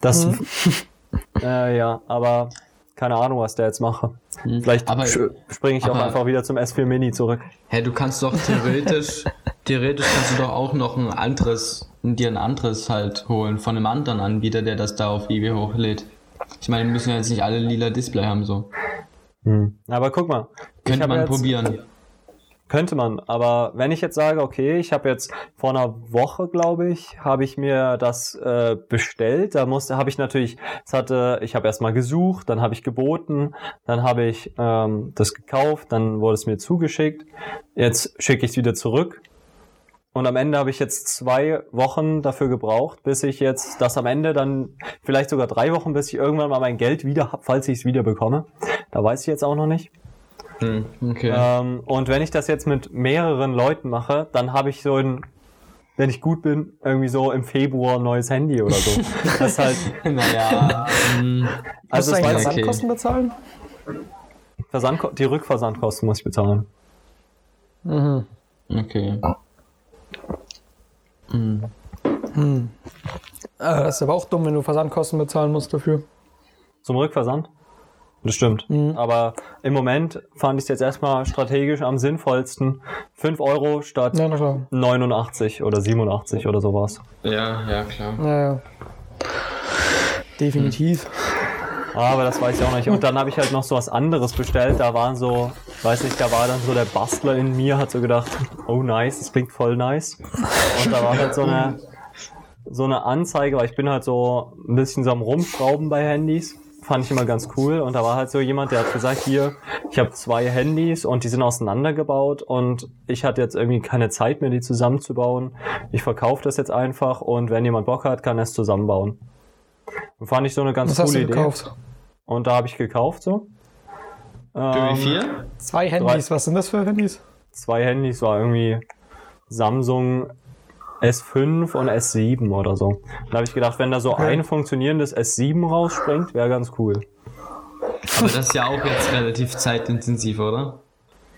A: Das, äh, ja, aber keine Ahnung, was der jetzt mache. Vielleicht
C: Aber-
A: springe ich auch
C: aber-
A: einfach wieder zum S4 Mini zurück.
C: Hä, du kannst doch theoretisch, theoretisch kannst du doch auch noch ein anderes, dir ein anderes halt holen von einem anderen Anbieter, der das da auf eBay hochlädt. Ich meine, wir müssen ja jetzt nicht alle lila Display haben so.
A: Aber guck mal.
C: Könnte man
A: jetzt,
C: probieren.
A: Könnte man, aber wenn ich jetzt sage, okay, ich habe jetzt vor einer Woche, glaube ich, habe ich mir das äh, bestellt. Da musste, habe ich natürlich, es hatte, ich habe erstmal gesucht, dann habe ich geboten, dann habe ich ähm, das gekauft, dann wurde es mir zugeschickt. Jetzt schicke ich es wieder zurück. Und am Ende habe ich jetzt zwei Wochen dafür gebraucht, bis ich jetzt das am Ende dann vielleicht sogar drei Wochen, bis ich irgendwann mal mein Geld wieder habe, falls ich es wieder bekomme. Da weiß ich jetzt auch noch nicht.
C: Hm, okay.
A: Ähm, und wenn ich das jetzt mit mehreren Leuten mache, dann habe ich so ein, wenn ich gut bin, irgendwie so im Februar ein neues Handy oder so. Das ist halt,
C: naja. hm,
A: also
B: du
A: war jetzt
C: okay.
B: Versandkosten bezahlen?
A: Versandko die Rückversandkosten muss ich bezahlen.
C: okay.
B: Äh, das ist aber auch dumm, wenn du Versandkosten bezahlen musst dafür.
A: Zum Rückversand? Das stimmt.
B: Mhm.
A: Aber im Moment fand ich es jetzt erstmal strategisch am sinnvollsten. 5 Euro statt
B: Ja, na klar.
A: 89 oder 87 oder sowas.
C: Ja, ja, klar.
B: Ja, ja. Definitiv.
A: Aber das weiß ich auch nicht. Und dann habe ich halt noch so was anderes bestellt. Da waren so, weiß nicht, da war dann so der Bastler in mir, hat so gedacht, oh nice, das klingt voll nice. Und da war halt so eine, so eine Anzeige, weil ich bin halt so ein bisschen so am Rumschrauben bei Handys. Fand ich immer ganz cool. Und da war halt so jemand, der hat gesagt, hier, ich habe zwei Handys und die sind auseinandergebaut und ich hatte jetzt irgendwie keine Zeit mehr, die zusammenzubauen. Ich verkaufe das jetzt einfach und wenn jemand Bock hat, kann er es zusammenbauen. Und fand ich so eine ganz
B: Was hast
A: coole
B: du
A: Idee.
B: gekauft?
A: Und da habe ich gekauft so. Ähm,
C: wie viel?
B: Zwei Handys. Was sind das für Handys?
A: Zwei Handys war irgendwie Samsung S5 und S7 oder so. Da habe ich gedacht, wenn da so
B: Okay.
A: ein funktionierendes S7 rausspringt, wäre ganz cool.
C: Aber das ist ja auch jetzt relativ zeitintensiv, oder?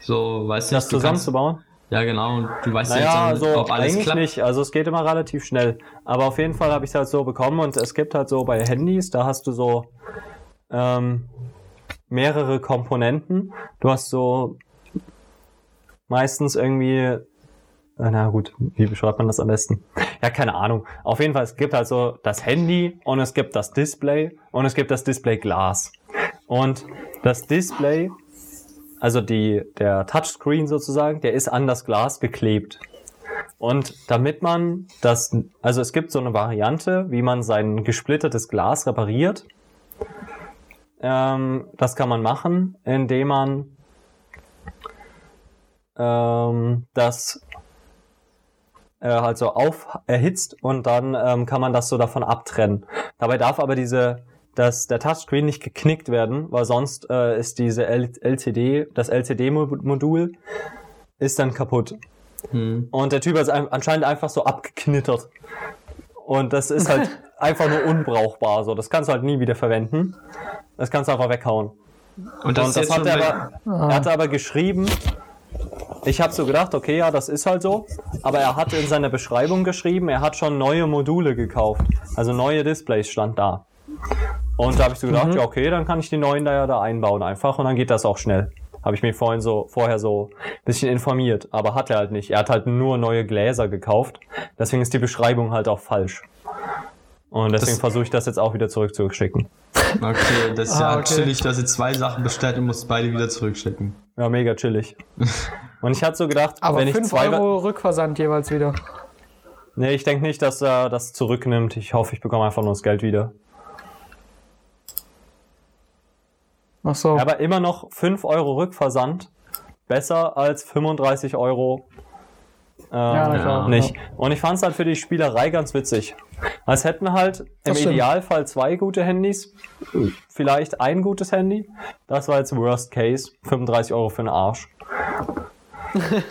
C: So, weißt du,
A: Das
C: du kannst,
A: zusammenzubauen?
C: Ja, genau. Und du weißt
A: Naja,
C: jetzt
A: also
C: nicht, ob alles
A: eigentlich
C: klappt.
A: nicht. Also es geht immer relativ schnell. Aber auf jeden Fall habe ich es halt so bekommen und es gibt halt so bei Handys, da hast du so ähm, mehrere Komponenten. Du hast so meistens irgendwie, na gut, wie beschreibt man das am besten? Ja, keine Ahnung. Auf jeden Fall, es gibt halt so das Handy und es gibt das Display und es gibt das Displayglas. Und das Display also die, der Touchscreen sozusagen, der ist an das Glas geklebt. Und damit man das, also es gibt so eine Variante, wie man sein gesplittertes Glas repariert. Ähm, das kann man machen, indem man ähm, das äh, halt so auf erhitzt und dann ähm, kann man das so davon abtrennen. Dabei darf aber diese dass der Touchscreen nicht geknickt werden, weil sonst äh, ist diese L LCD, das LCD-Modul ist dann kaputt.
C: Hm.
A: Und der Typ ist ein- anscheinend einfach so abgeknittert. Und das ist halt einfach nur unbrauchbar. So, das kannst du halt nie wieder verwenden. Das kannst du einfach weghauen.
C: Und das,
A: Und
C: ist
A: das hat er aber, er hat aber geschrieben, ich habe so gedacht, okay, ja, das ist halt so, aber er hat in seiner Beschreibung geschrieben, er hat schon neue Module gekauft, also neue Displays stand da. Und da habe ich so gedacht, ja, okay, dann kann ich die neuen da ja da einbauen einfach und dann geht das auch schnell. Habe ich mich vorhin so vorher so ein bisschen informiert, aber hat er halt nicht. Er hat halt nur neue Gläser gekauft, deswegen ist die Beschreibung halt auch falsch. Und deswegen versuche ich das jetzt auch wieder zurückzuschicken.
C: Okay, das ist
B: Ah,
C: ja
B: okay.
C: chillig, dass du zwei Sachen bestellt und musst beide wieder zurückschicken.
A: Ja, mega chillig. Und ich hatte so gedacht,
B: Aber
A: wenn ich
B: 5
A: zwei
B: Euro Rückversand jeweils wieder.
A: Nee, ich denke nicht, dass er das zurücknimmt. Ich hoffe, ich bekomme einfach nur das Geld wieder.
B: Ach so.
A: Aber immer noch 5 Euro Rückversand. Besser als 35 Euro. Ähm,
B: Ja, klar.
A: nicht. Und ich fand es halt für die Spielerei ganz witzig. Es hätten halt im
B: Das stimmt.
A: Idealfall zwei gute Handys, vielleicht ein gutes Handy. Das war jetzt Worst Case. 35 Euro für den Arsch.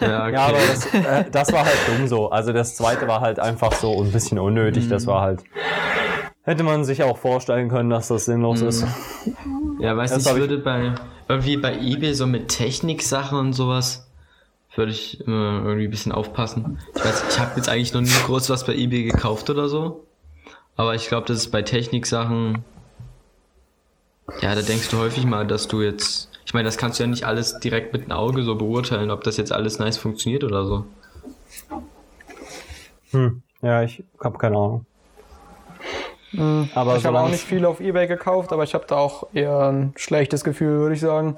C: Ja, okay.
A: Ja, aber das, äh, das war halt dumm so. Also das zweite war halt einfach so ein bisschen unnötig. Das war halt. Hätte man sich auch vorstellen können, dass das sinnlos ist.
C: Ja, weißt du, ich
A: hab ich-
C: würde bei irgendwie bei eBay so mit Techniksachen und sowas würde ich immer irgendwie ein bisschen aufpassen. Ich weiß, ich habe jetzt eigentlich noch nie groß was bei eBay gekauft oder so, aber ich glaube, das ist bei Techniksachen ja, da denkst du häufig mal, dass du jetzt ich meine, das kannst du ja nicht alles direkt mit dem Auge so beurteilen, ob das jetzt alles nice funktioniert oder so.
A: Hm. Ja, ich habe keine Ahnung. Aber
B: ich habe auch nicht viel auf Ebay gekauft, aber ich habe da auch eher ein schlechtes Gefühl, würde ich sagen.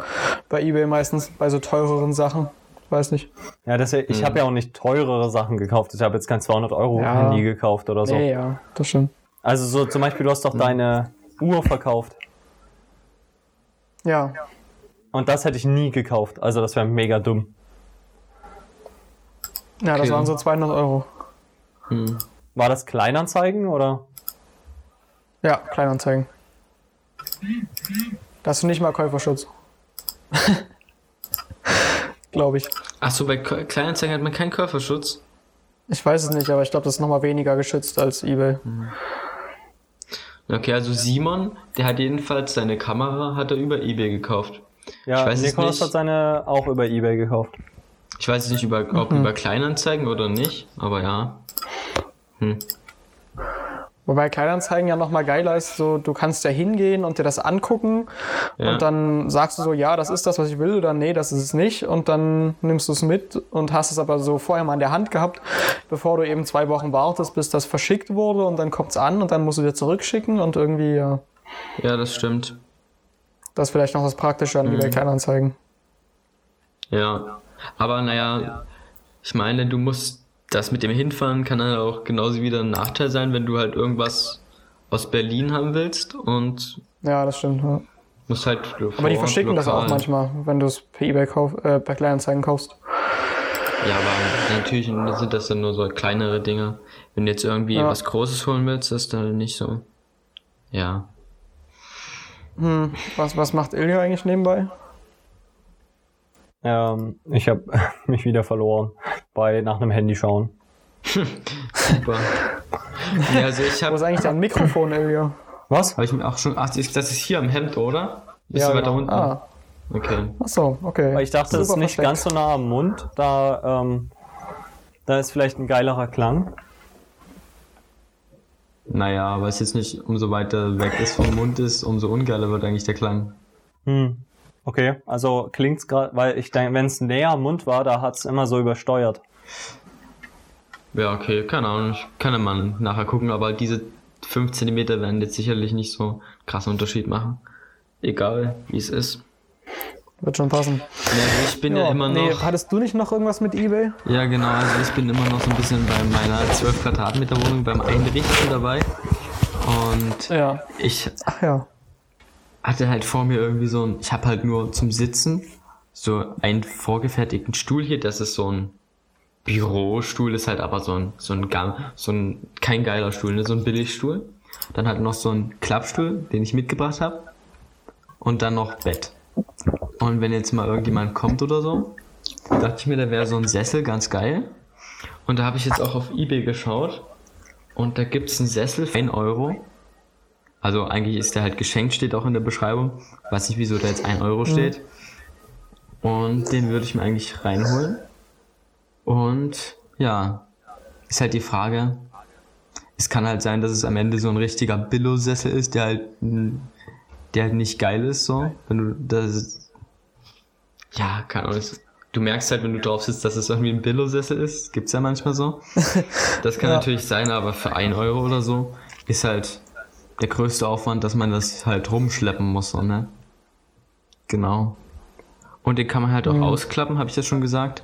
B: Bei Ebay meistens bei so teureren Sachen. Weiß nicht.
A: Ja, das, ich habe ja auch nicht teurere Sachen gekauft. Ich habe jetzt kein 200 Euro
B: Ja.
A: Handy gekauft oder so.
B: Nee, ja, das stimmt.
A: Also so zum Beispiel, du hast doch deine Uhr verkauft.
B: Ja.
A: Und das hätte ich nie gekauft. Also das wäre mega dumm.
B: Ja, das
C: Okay.
B: waren so 200 Euro.
C: Hm.
A: War das Kleinanzeigen oder?
B: Ja, Kleinanzeigen. Da hast du nicht mal Käuferschutz. Glaube ich.
C: Ach so, bei Kleinanzeigen hat man keinen Körperschutz.
B: Ich weiß es nicht, aber ich glaube, das ist nochmal weniger geschützt als Ebay.
C: Okay, also Simon, der hat jedenfalls seine Kamera hat er über eBay gekauft.
A: Ja,
C: Ich weiß
A: Nikolaus
C: nicht.
A: hat seine auch über Ebay gekauft.
C: Ich weiß nicht, über, ob
B: Mhm.
C: über Kleinanzeigen oder nicht, aber ja. Hm.
B: Wobei Kleinanzeigen ja nochmal geiler ist, so du kannst ja hingehen und dir das angucken
C: Ja.
B: und dann sagst du so, ja, das ist das, was ich will oder nee, das ist es nicht und dann nimmst du es mit und hast es aber so vorher mal in der Hand gehabt, bevor du eben zwei Wochen wartest, bis das verschickt wurde und dann kommt es an und dann musst du dir zurückschicken und irgendwie, ja,
C: Ja, das stimmt.
B: Das ist vielleicht noch das Praktische an
C: Mhm.
B: eBay Kleinanzeigen.
C: Ja. Aber naja, ich meine, du musst das mit dem Hinfahren kann dann auch genauso wieder ein Nachteil sein, wenn du halt irgendwas aus Berlin haben willst und
B: Ja, das stimmt. Ja.
C: Muss halt
B: Aber die verschicken das auch manchmal, wenn du es per eBay kauf, äh, per Kleinanzeigen kaufst.
C: Ja, aber natürlich sind das dann nur so kleinere Dinge. Wenn du jetzt irgendwie
B: Ja.
C: was Großes holen willst, ist dann nicht so. Ja.
B: Hm, was, was macht Ilja eigentlich nebenbei?
A: Ähm, ich habe mich wieder verloren bei nach einem Handy schauen.
C: Super. ja, also ich
B: Wo
C: habe
B: ist eigentlich dein Mikrofon, Ilja?
A: Was?
C: hab ich mir auch schon. Ach, das ist hier am Hemd, oder? Bist
A: Ja,
C: du weiter
A: genau.
C: unten?
B: Ah,
C: Okay.
B: achso, okay.
A: Weil ich dachte, das ist nicht
B: versteckt.
A: ganz so nah am Mund. Da, ähm, da ist vielleicht ein geilerer Klang.
C: Naja, aber es ist jetzt nicht, umso weiter weg es vom Mund ist, umso ungeiler wird eigentlich der Klang.
A: Hm. Okay, also klingt's gerade, weil ich denke, wenn es näher am Mund war, da hat's immer so übersteuert.
C: Ja, okay, keine Ahnung. Ich kann mal nachher gucken, aber diese 5 cm werden jetzt sicherlich nicht so einen krassen Unterschied machen. Egal, wie es ist.
B: Wird schon passen.
C: Ja, ich bin ja, immer noch.
B: Nee, hattest du nicht noch irgendwas mit Ebay?
C: Ja, genau, also ich bin immer noch so ein bisschen bei meiner 12 Quadratmeter Wohnung beim Einrichten dabei. Und
B: Ja.
C: ich
B: Ach ja.
C: hatte halt vor mir irgendwie so ein, ich habe halt nur zum Sitzen so einen vorgefertigten Stuhl hier, das ist so ein Bürostuhl, ist halt aber so ein, so ein, so ein, kein geiler Stuhl, ne, so ein Billigstuhl. Dann halt noch so ein Klappstuhl, den ich mitgebracht habe. Und dann noch Bett. Und wenn jetzt mal irgendjemand kommt oder so, dachte ich mir, da wäre so ein Sessel ganz geil. Und da habe ich jetzt auch auf Ebay geschaut. Und da gibt's einen Sessel für 1 Euro. Also eigentlich ist der halt geschenkt, steht auch in der Beschreibung. Weiß nicht, wieso da jetzt 1 Euro steht. Und den würde ich mir eigentlich reinholen. Und ja, ist halt die Frage. Es kann halt sein, dass es am Ende so ein richtiger Billo-Sessel ist, der halt, der halt nicht geil ist, so. Wenn du das, ja, keine Ahnung. Du merkst halt, wenn du drauf sitzt, dass es irgendwie ein Billo-Sessel ist. Gibt's ja manchmal so. Das kann
B: Ja.
C: natürlich sein, aber für 1 Euro oder so ist halt der größte Aufwand, dass man das halt rumschleppen muss, so, ne? Genau. Und den kann man halt auch ausklappen, habe ich ja schon gesagt,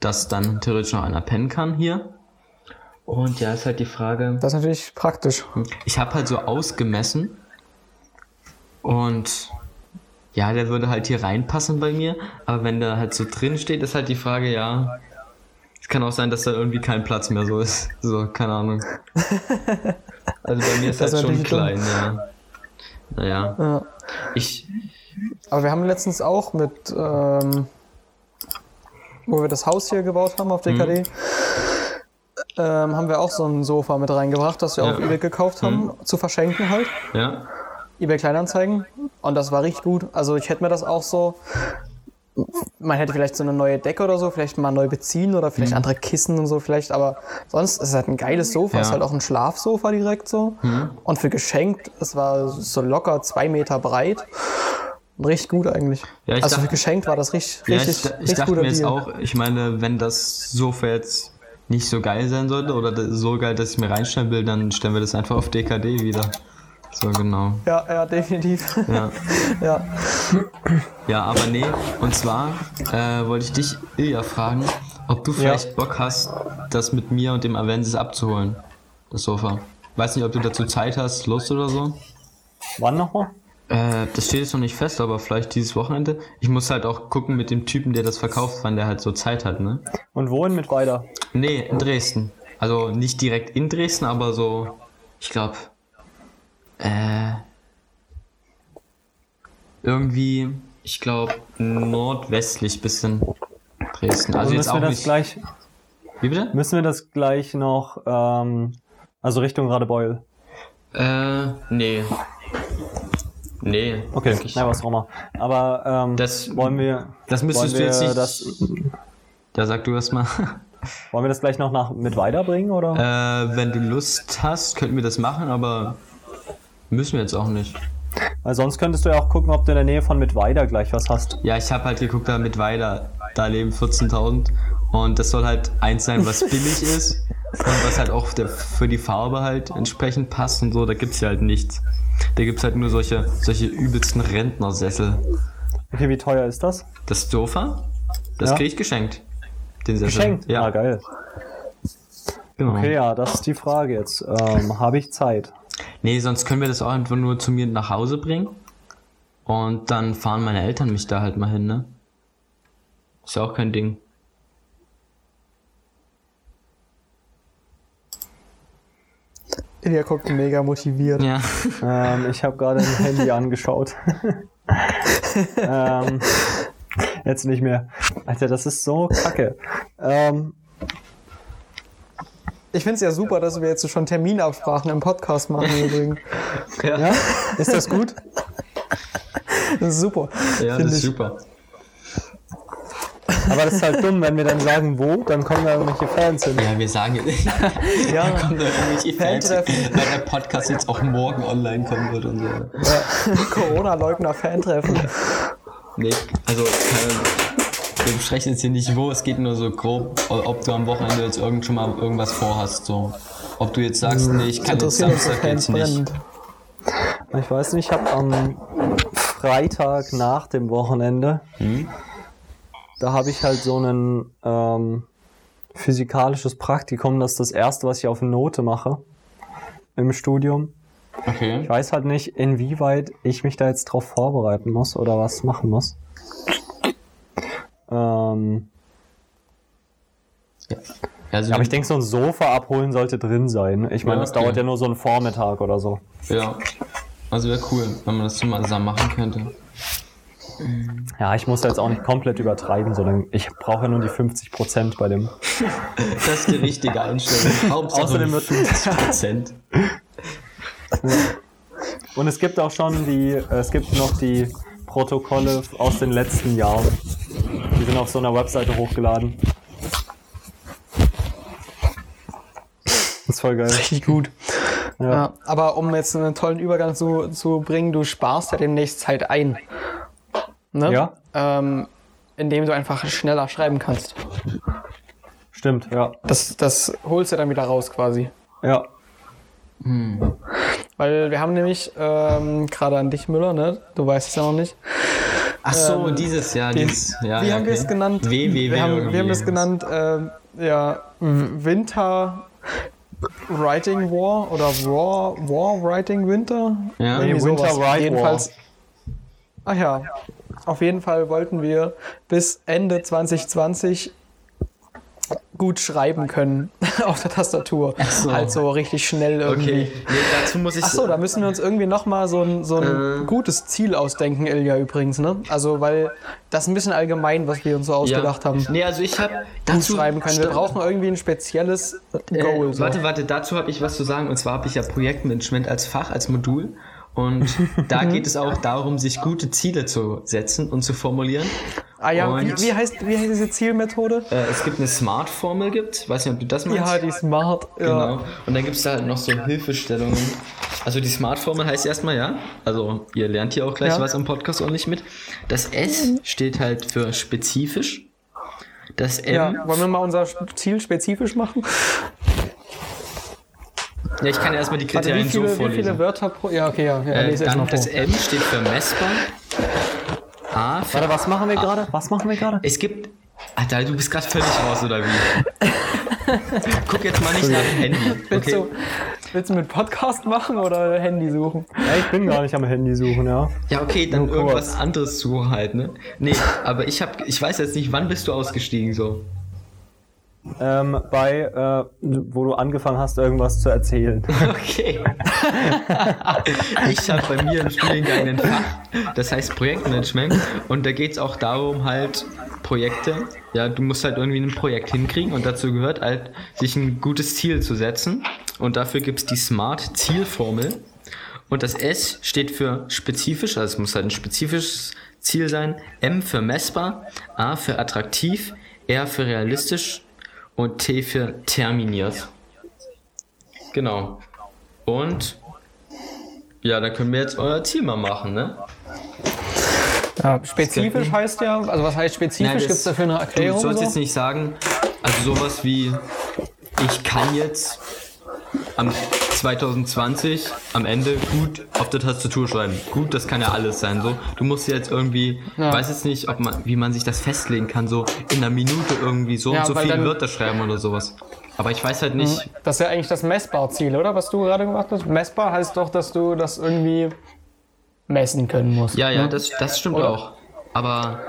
C: dass dann theoretisch noch einer pennen kann hier. Und ja, ist halt die Frage.
B: Das ist natürlich praktisch.
C: Ich habe halt so ausgemessen und ja, der würde halt hier reinpassen bei mir, aber wenn der halt so drin steht, ist halt die Frage, ja, es kann auch sein, dass da irgendwie kein Platz mehr so ist. So, keine Ahnung. Also bei mir ist
B: Das
C: halt schon
B: natürlich dumm.
C: klein, ja. Naja,
B: Ja.
C: ich,
B: Aber wir haben letztens auch mit, ähm, wo wir das Haus hier gebaut haben auf DKD, ähm, haben wir auch so ein Sofa mit reingebracht, das wir
C: Ja.
B: auf eBay gekauft haben, zu verschenken halt.
C: ja,
B: eBay Kleinanzeigen. Und das war richtig gut. Also ich hätte mir das auch so. Man hätte vielleicht so eine neue Decke oder so, vielleicht mal neu beziehen oder vielleicht andere Kissen und so vielleicht, aber sonst ist es halt ein geiles Sofa,
C: Ja.
B: ist halt auch ein Schlafsofa direkt so. Und für geschenkt, es war so locker zwei Meter breit. Richtig gut eigentlich.
C: Ja,
B: also für
C: dachte-
B: geschenkt war das richtig,
C: ja
B: richtig,
C: ich, ich
B: richtig
C: dachte mir jetzt
B: Deal.
C: auch, ich meine, wenn das Sofa jetzt nicht so geil sein sollte oder so geil, dass ich mir reinstellen will, dann stellen wir das einfach auf DKD wieder. So, genau.
B: Ja, ja, definitiv.
C: Ja.
B: ja.
C: Ja, aber nee. Und zwar äh, wollte ich dich, Ilja, fragen, ob du vielleicht Bock hast, das mit mir und dem Avensis abzuholen. Das Sofa. Weiß nicht, ob du dazu Zeit hast, Lust oder so.
A: Wann nochmal?
C: Äh, das steht jetzt noch nicht fest, aber vielleicht dieses Wochenende. Ich muss halt auch gucken mit dem Typen, der das verkauft, wann der halt so Zeit hat, ne?
A: Und wohin mit weiter?
C: Nee, in Dresden. Also nicht direkt in Dresden, aber so, ich glaube, äh, irgendwie, ich glaube, nordwestlich bisschen Dresden. Also
A: Also
C: jetzt
A: müssen wir
C: auch
A: das
C: nicht.
A: gleich,
C: Wie bitte?
A: müssen wir das gleich noch, ähm, also Richtung Radebeul.
C: Äh, nee. Nee.
A: Okay, na was auch immer. Aber ähm,
C: Das-
A: wollen wir,
C: Das müsstest du jetzt nicht.
A: das,
C: ja, sag du erst mal.
A: wollen wir das gleich noch nach mit weiterbringen oder?
C: äh, wenn du Lust hast, könnten wir das machen, aber müssen wir jetzt auch nicht.
A: Weil sonst könntest du ja auch gucken, ob du in der Nähe von Mittweida gleich was hast.
C: Ja, ich habe halt geguckt, da mit weiter, da leben 14.000 und das soll halt eins sein, was billig ist und was halt auch der, für die Farbe halt entsprechend passt und so, da gibt's ja halt nichts. Da gibt's halt nur solche, solche übelsten Rentnersessel.
A: Okay, wie teuer ist das?
C: Das Sofa, das
A: Ja.
C: krieg ich geschenkt. Den Sessel.
A: Geschenkt?
C: Ja,
A: Ah, geil.
C: genau.
A: Okay, ja, das ist die Frage jetzt. Ähm, Habe ich Zeit?
C: Nee, sonst können wir das auch einfach nur zu mir nach Hause bringen. Und dann fahren meine Eltern mich da halt mal hin, ne? Ist ja auch kein Ding.
B: Ilja guckt mega motiviert.
C: Ja.
A: Ähm, ich habe gerade ein Handy angeschaut. ähm, jetzt nicht mehr. Alter, das ist so kacke. Ähm,
B: Ich finde es ja super, dass wir jetzt schon Terminabsprachen im Podcast machen übrigens.
A: ja, ist das gut?
B: Das ist super.
C: Ja, das ist
B: ich.
C: super.
A: Aber das ist halt dumm, wenn wir dann sagen, wo, dann kommen da irgendwelche Fans hin.
C: Ja, wir sagen jetzt,
B: Ja,
C: kommen da irgendwelche Fans,
B: Fantreffen.
C: weil der Podcast jetzt auch morgen online kommen wird und so.
B: Corona-Leugner-Fantreffen.
C: Nee, also äh, wir besprechen jetzt hier nicht wo, es geht nur so grob, ob du am Wochenende jetzt irgend schon mal irgendwas vorhast. So. Ob du jetzt sagst, nee, ich kann jetzt Samstag jetzt nicht.
A: Ich weiß nicht, ich habe am Freitag nach dem Wochenende, da habe ich halt so ein ähm, physikalisches Praktikum, das ist das erste, was ich auf Note mache im Studium.
C: Okay.
A: Ich weiß halt nicht, inwieweit ich mich da jetzt drauf vorbereiten muss oder was machen muss. Ähm,
C: Also,
A: aber ich denke, so ein Sofa abholen sollte drin sein. Ich meine,
C: Ja,
A: das
C: okay.
A: dauert ja nur so einen Vormittag oder so.
C: ja. Also wäre cool, wenn man das zusammen machen könnte.
A: Ja, ich muss da jetzt auch nicht komplett übertreiben, sondern ich brauche ja nur die 50 Prozent bei dem.
C: Das ist die richtige Einstellung. Hauptsache
A: Außerdem wird-
C: 50 Prozent.
A: Und es gibt auch schon die, es gibt noch die Protokolle aus den letzten Jahren. Die sind auf so einer Webseite hochgeladen. Das ist voll geil.
B: Richtig gut.
A: Ja.
B: Ja, aber um jetzt einen tollen Übergang zu, zu bringen, du sparst ja demnächst Zeit ein. Ne?
A: Ja.
B: Ähm, indem du einfach schneller schreiben kannst.
A: Stimmt, ja.
B: Das, das holst du dann wieder raus quasi.
A: Ja.
B: Weil wir haben nämlich, ähm, gerade an dich, Müller, ne? Du weißt es ja noch nicht.
C: Ach so,
B: Ähm,
C: dieses, ja,
B: Den,
C: dieses, ja,
B: wie
C: ja,
B: haben wir
C: okay.
B: es genannt?
C: WWW
B: wir, haben, wir haben das genannt, ähm, ja, Winter Writing War oder War, War Writing Winter.
C: Ja.
B: Irgendwie
A: Nee, Winter. Write
B: Jedenfalls. Ach ja, auf jeden Fall wollten wir bis Ende 2020 gut schreiben können auf der Tastatur.
C: so.
B: Halt so richtig schnell irgendwie.
C: Okay, nee, dazu muss ich.
B: Ach so, da müssen wir uns irgendwie nochmal so ein, so ein
C: Äh.
B: gutes Ziel ausdenken, Ilja übrigens, ne? Also, weil das ist ein bisschen allgemein, was wir uns so ausgedacht haben.
C: Nee, also ich habe
B: Gut
C: dazu
B: schreiben können. Wir brauchen irgendwie ein spezielles
C: Äh,
B: Goal. so.
C: Warte, warte, dazu habe ich was zu sagen. Und zwar habe ich ja Projektmanagement als Fach, als Modul. Und da geht es auch darum, sich gute Ziele zu setzen und zu formulieren.
B: Ah ja, wie, wie, heißt, wie heißt diese Zielmethode?
C: Äh, es gibt eine Smart-Formel, gibt. Weiß nicht, ob du das meinst.
B: Ja, die Smart. Ja.
C: Genau. Und dann gibt es da halt noch so Hilfestellungen. Also die Smart-Formel heißt erstmal, ja, also ihr lernt hier auch gleich
B: Ja.
C: was im Podcast ordentlich mit. Das S steht halt für spezifisch. Das M,
B: Ja,
C: ja,
B: wollen wir mal unser Ziel spezifisch machen?
C: ich kann erstmal die
B: Warte, wie
C: Kriterien so
B: viele, wie
C: vorlesen.
B: viele Wörter pro. Ja, okay, ja. ja
C: Äh,
B: lese
C: dann
B: vor.
C: das M steht für messbar. A für
A: Warte, was machen wir gerade? Was machen wir gerade?
C: Es gibt. Alter, du bist gerade völlig raus, oder wie? Guck jetzt mal nicht nach dem Handy.
B: Willst,
C: Okay.
B: du, willst du mit Podcast machen oder Handy suchen?
A: Ja, ich bin gar nicht am Handy suchen, ja.
C: Ja, okay, dann
A: Nur
C: irgendwas
A: kurz.
C: anderes zu halt, ne? Nee, aber ich hab, ich weiß jetzt nicht, wann bist du ausgestiegen so?
A: Ähm, bei, äh, wo du angefangen hast, irgendwas zu erzählen.
C: Okay. ich habe bei mir im Studiengang ein Fach, das heißt Projektmanagement. Und da geht es auch darum halt Projekte, ja, du musst halt irgendwie ein Projekt hinkriegen. Und dazu gehört halt, sich ein gutes Ziel zu setzen. Und dafür gibt es die Smart-Zielformel und das S steht für spezifisch, also es muss halt ein spezifisches Ziel sein, M für messbar, A für attraktiv, R für realistisch und T für terminiert. Genau. Und ja, dann können wir jetzt euer Ziel mal machen, ne?
B: Ja, spezifisch heißt ja, also was heißt spezifisch?
C: das-
B: Gibt es dafür eine
C: Du
B: Erklärung?
C: sollst
B: so?
C: jetzt nicht sagen, also sowas wie, ich kann jetzt am 2020 am Ende gut auf der Tastatur schreiben. Gut, das kann ja alles sein. So, du musst jetzt irgendwie,
B: Ja.
C: ich weiß jetzt nicht, ob man, wie man sich das festlegen kann, so in einer Minute irgendwie so
B: Ja,
C: und so viele Wörter schreiben oder sowas. Aber ich weiß halt nicht.
B: Das ist ja eigentlich das Messbar-Ziel, oder? Was du gerade gemacht hast. Messbar heißt doch, dass du das irgendwie messen können musst.
C: Ja, ja,
B: ne?
C: das, das stimmt
B: Oder?
C: auch. Aber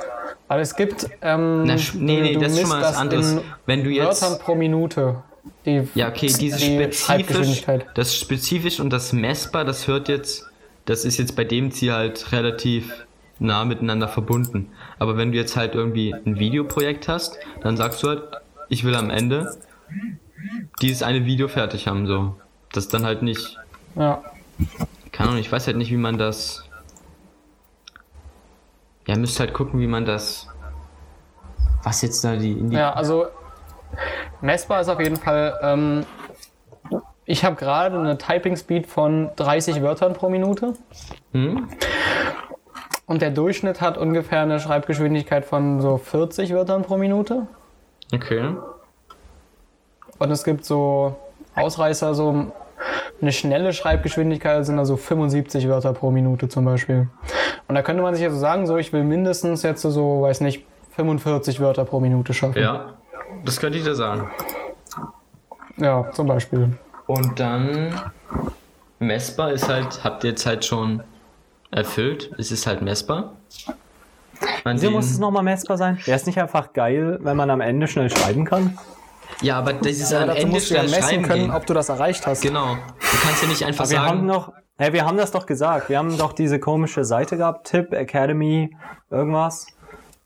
B: Aber es gibt. Ähm,
C: na, nee, nee, das ist schon mal was
B: das
C: anderes. Wenn du jetzt
B: Wörtern pro Minute. Die,
C: Ja, okay, dieses
B: die
C: spezifisch, das spezifisch und das messbar, das hört jetzt, das ist jetzt bei dem Ziel halt relativ nah miteinander verbunden. Aber wenn du jetzt halt irgendwie ein Videoprojekt hast, dann sagst du halt, ich will am Ende dieses eine Video fertig haben, so. Das dann halt nicht,
B: Ja.
C: keine Ahnung, ich weiß halt nicht, wie man das, ja, müsst halt gucken, wie man das, was jetzt da die, die
B: Ja, also messbar ist auf jeden Fall. Ähm, ich habe gerade eine Typing Speed von 30 Wörtern pro Minute.
C: Hm?
B: Und der Durchschnitt hat ungefähr eine Schreibgeschwindigkeit von so 40 Wörtern pro Minute.
C: Okay.
B: Und es gibt so Ausreißer, so eine schnelle Schreibgeschwindigkeit sind da so 75 Wörter pro Minute zum Beispiel. Und da könnte man sich also sagen, so ich will mindestens jetzt so, weiß nicht, 45 Wörter pro Minute schaffen.
C: Ja, das könnte ich dir sagen.
B: Ja, zum Beispiel.
C: Und dann messbar ist halt, habt ihr jetzt halt schon erfüllt, es ist halt messbar. An
A: Wieso
C: den-
A: muss es nochmal messbar sein? Wäre es nicht einfach geil, wenn man am Ende schnell schreiben kann?
C: ja, aber das ist
B: Ja,
C: am
B: dazu
C: Ende
B: musst du ja
C: schnell
B: messen
C: schreiben
B: können,
C: gehen.
B: ob du das erreicht hast.
C: Genau. Du kannst ja nicht einfach
A: Wir haben
C: sagen,
A: noch, hey, wir haben das doch gesagt. Wir haben doch diese komische Seite gehabt, Tipp, Academy, irgendwas.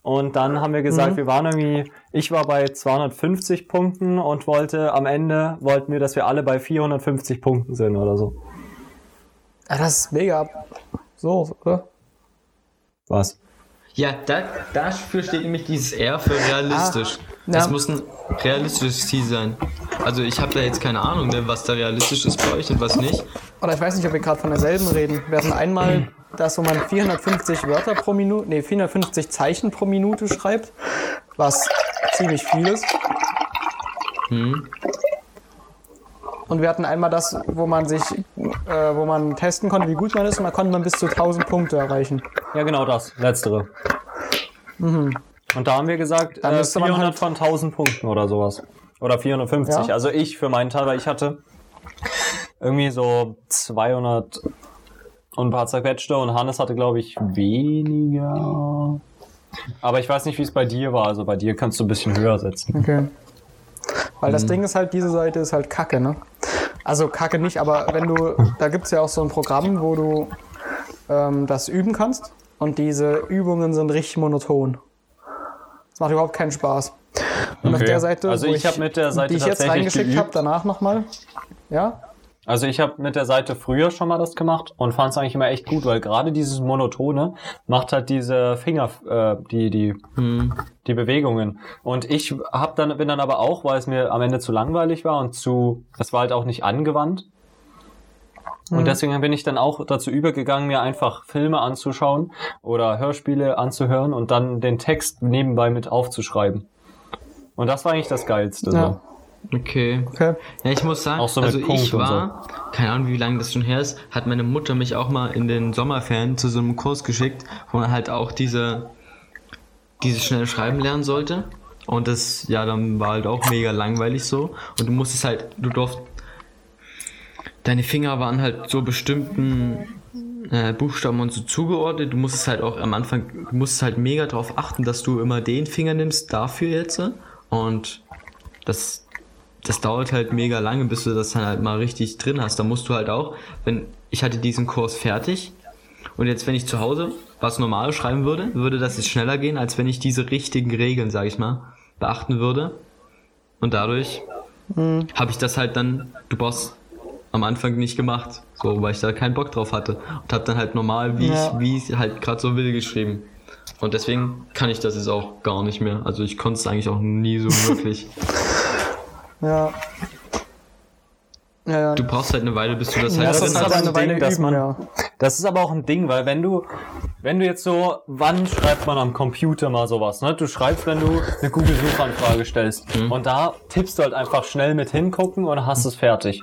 A: Und dann haben wir gesagt,
B: Mhm.
A: wir waren irgendwie, ich war bei 250 Punkten und wollte am Ende, wollten wir, dass wir alle bei 450 Punkten sind oder so.
B: Ja, das ist mega. So, oder?
A: Was?
C: ja, da, dafür steht nämlich dieses R für realistisch.
B: Ah,
C: das
B: ja.
C: muss ein realistisches Ziel sein. Also ich habe da jetzt keine Ahnung, ne, was da realistisch ist bei euch und was nicht.
B: Oder ich weiß nicht, ob wir gerade von derselben reden. Wir hatten einmal das, wo man 450 Wörter pro Minute, nee, 450 Zeichen pro Minute schreibt, was ziemlich viel ist.
C: Hm.
B: Und wir hatten einmal das, wo man sich, äh, wo man testen konnte, wie gut man ist, und da konnte man bis zu 1000 Punkte erreichen.
A: Ja, genau das, letztere. Und da haben wir gesagt,
B: Mhm. Dann
A: äh,
B: müsste man
A: 400
B: halt-
A: von 1000 Punkten oder sowas. Oder 450.
B: Ja.
A: Also ich für meinen Teil, weil ich hatte irgendwie so 200 und ein paar zerquetschte und Hannes hatte, glaube ich, weniger. Aber ich weiß nicht, wie es bei dir war. Also bei dir kannst du ein bisschen höher setzen.
B: Okay. Weil das Ding ist halt, diese Seite ist halt kacke, ne? Also kacke nicht, aber wenn du, da gibt es ja auch so ein Programm, wo du ähm, das üben kannst und diese Übungen sind richtig monoton. Das macht überhaupt keinen Spaß. Und auf
A: Okay.
B: der Seite,
A: Also
B: wo
A: ich hab mit der Seite
B: die ich jetzt reingeschickt habe, danach nochmal. Ja?
A: Also ich habe mit der Seite früher schon mal das gemacht und fand es eigentlich immer echt gut, weil gerade dieses Monotone macht halt diese Finger, äh, die, die, die Bewegungen. Und ich hab dann, bin dann aber auch, weil es mir am Ende zu langweilig war und zu, es war halt auch nicht angewandt. Und deswegen bin ich dann auch dazu übergegangen, mir einfach Filme anzuschauen oder Hörspiele anzuhören und dann den Text nebenbei mit aufzuschreiben. Und das war eigentlich das Geilste.
B: Ja.
C: Okay.
B: Okay.
C: Ja, ich muss sagen,
A: Auch so
C: also
A: Punkt
C: ich war, keine Ahnung, wie lange das schon her ist, hat meine Mutter mich auch mal in den Sommerferien zu so einem Kurs geschickt, wo man halt auch diese, dieses schnelle Schreiben lernen sollte. Und das, ja, dann war halt auch mega langweilig so. Und du musstest halt, du durfst, deine Finger waren halt so bestimmten äh, Buchstaben und so zugeordnet. Du musstest halt auch am Anfang, du musstest halt mega darauf achten, dass du immer den Finger nimmst, dafür jetzt. Und das, das dauert halt mega lange, bis du das dann halt mal richtig drin hast. Da musst du halt auch, wenn ich hatte diesen Kurs fertig und jetzt, wenn ich zu Hause was normal schreiben würde, würde das jetzt schneller gehen, als wenn ich diese richtigen Regeln, sag ich mal, beachten würde. Und dadurch habe ich das halt dann, du brauchst am Anfang nicht gemacht, so, weil ich da keinen Bock drauf hatte und habe dann halt normal, wie
B: Ja.
C: ich, wie ich halt gerade so will, geschrieben. Und deswegen kann ich das jetzt auch gar nicht mehr. Also ich konnte es eigentlich auch nie so wirklich.
B: Ja. Ja, ja.
C: Du brauchst halt eine Weile, bis du das halt
B: das ist halt eine Weile
A: Ding, dass man-
B: ja.
A: Das ist aber auch ein Ding, weil wenn du, Wenn du jetzt so, wann schreibt man am Computer mal sowas? Ne? Du schreibst, wenn du eine Google-Suchanfrage stellst. Und da tippst du halt einfach schnell mit hingucken und hast es fertig.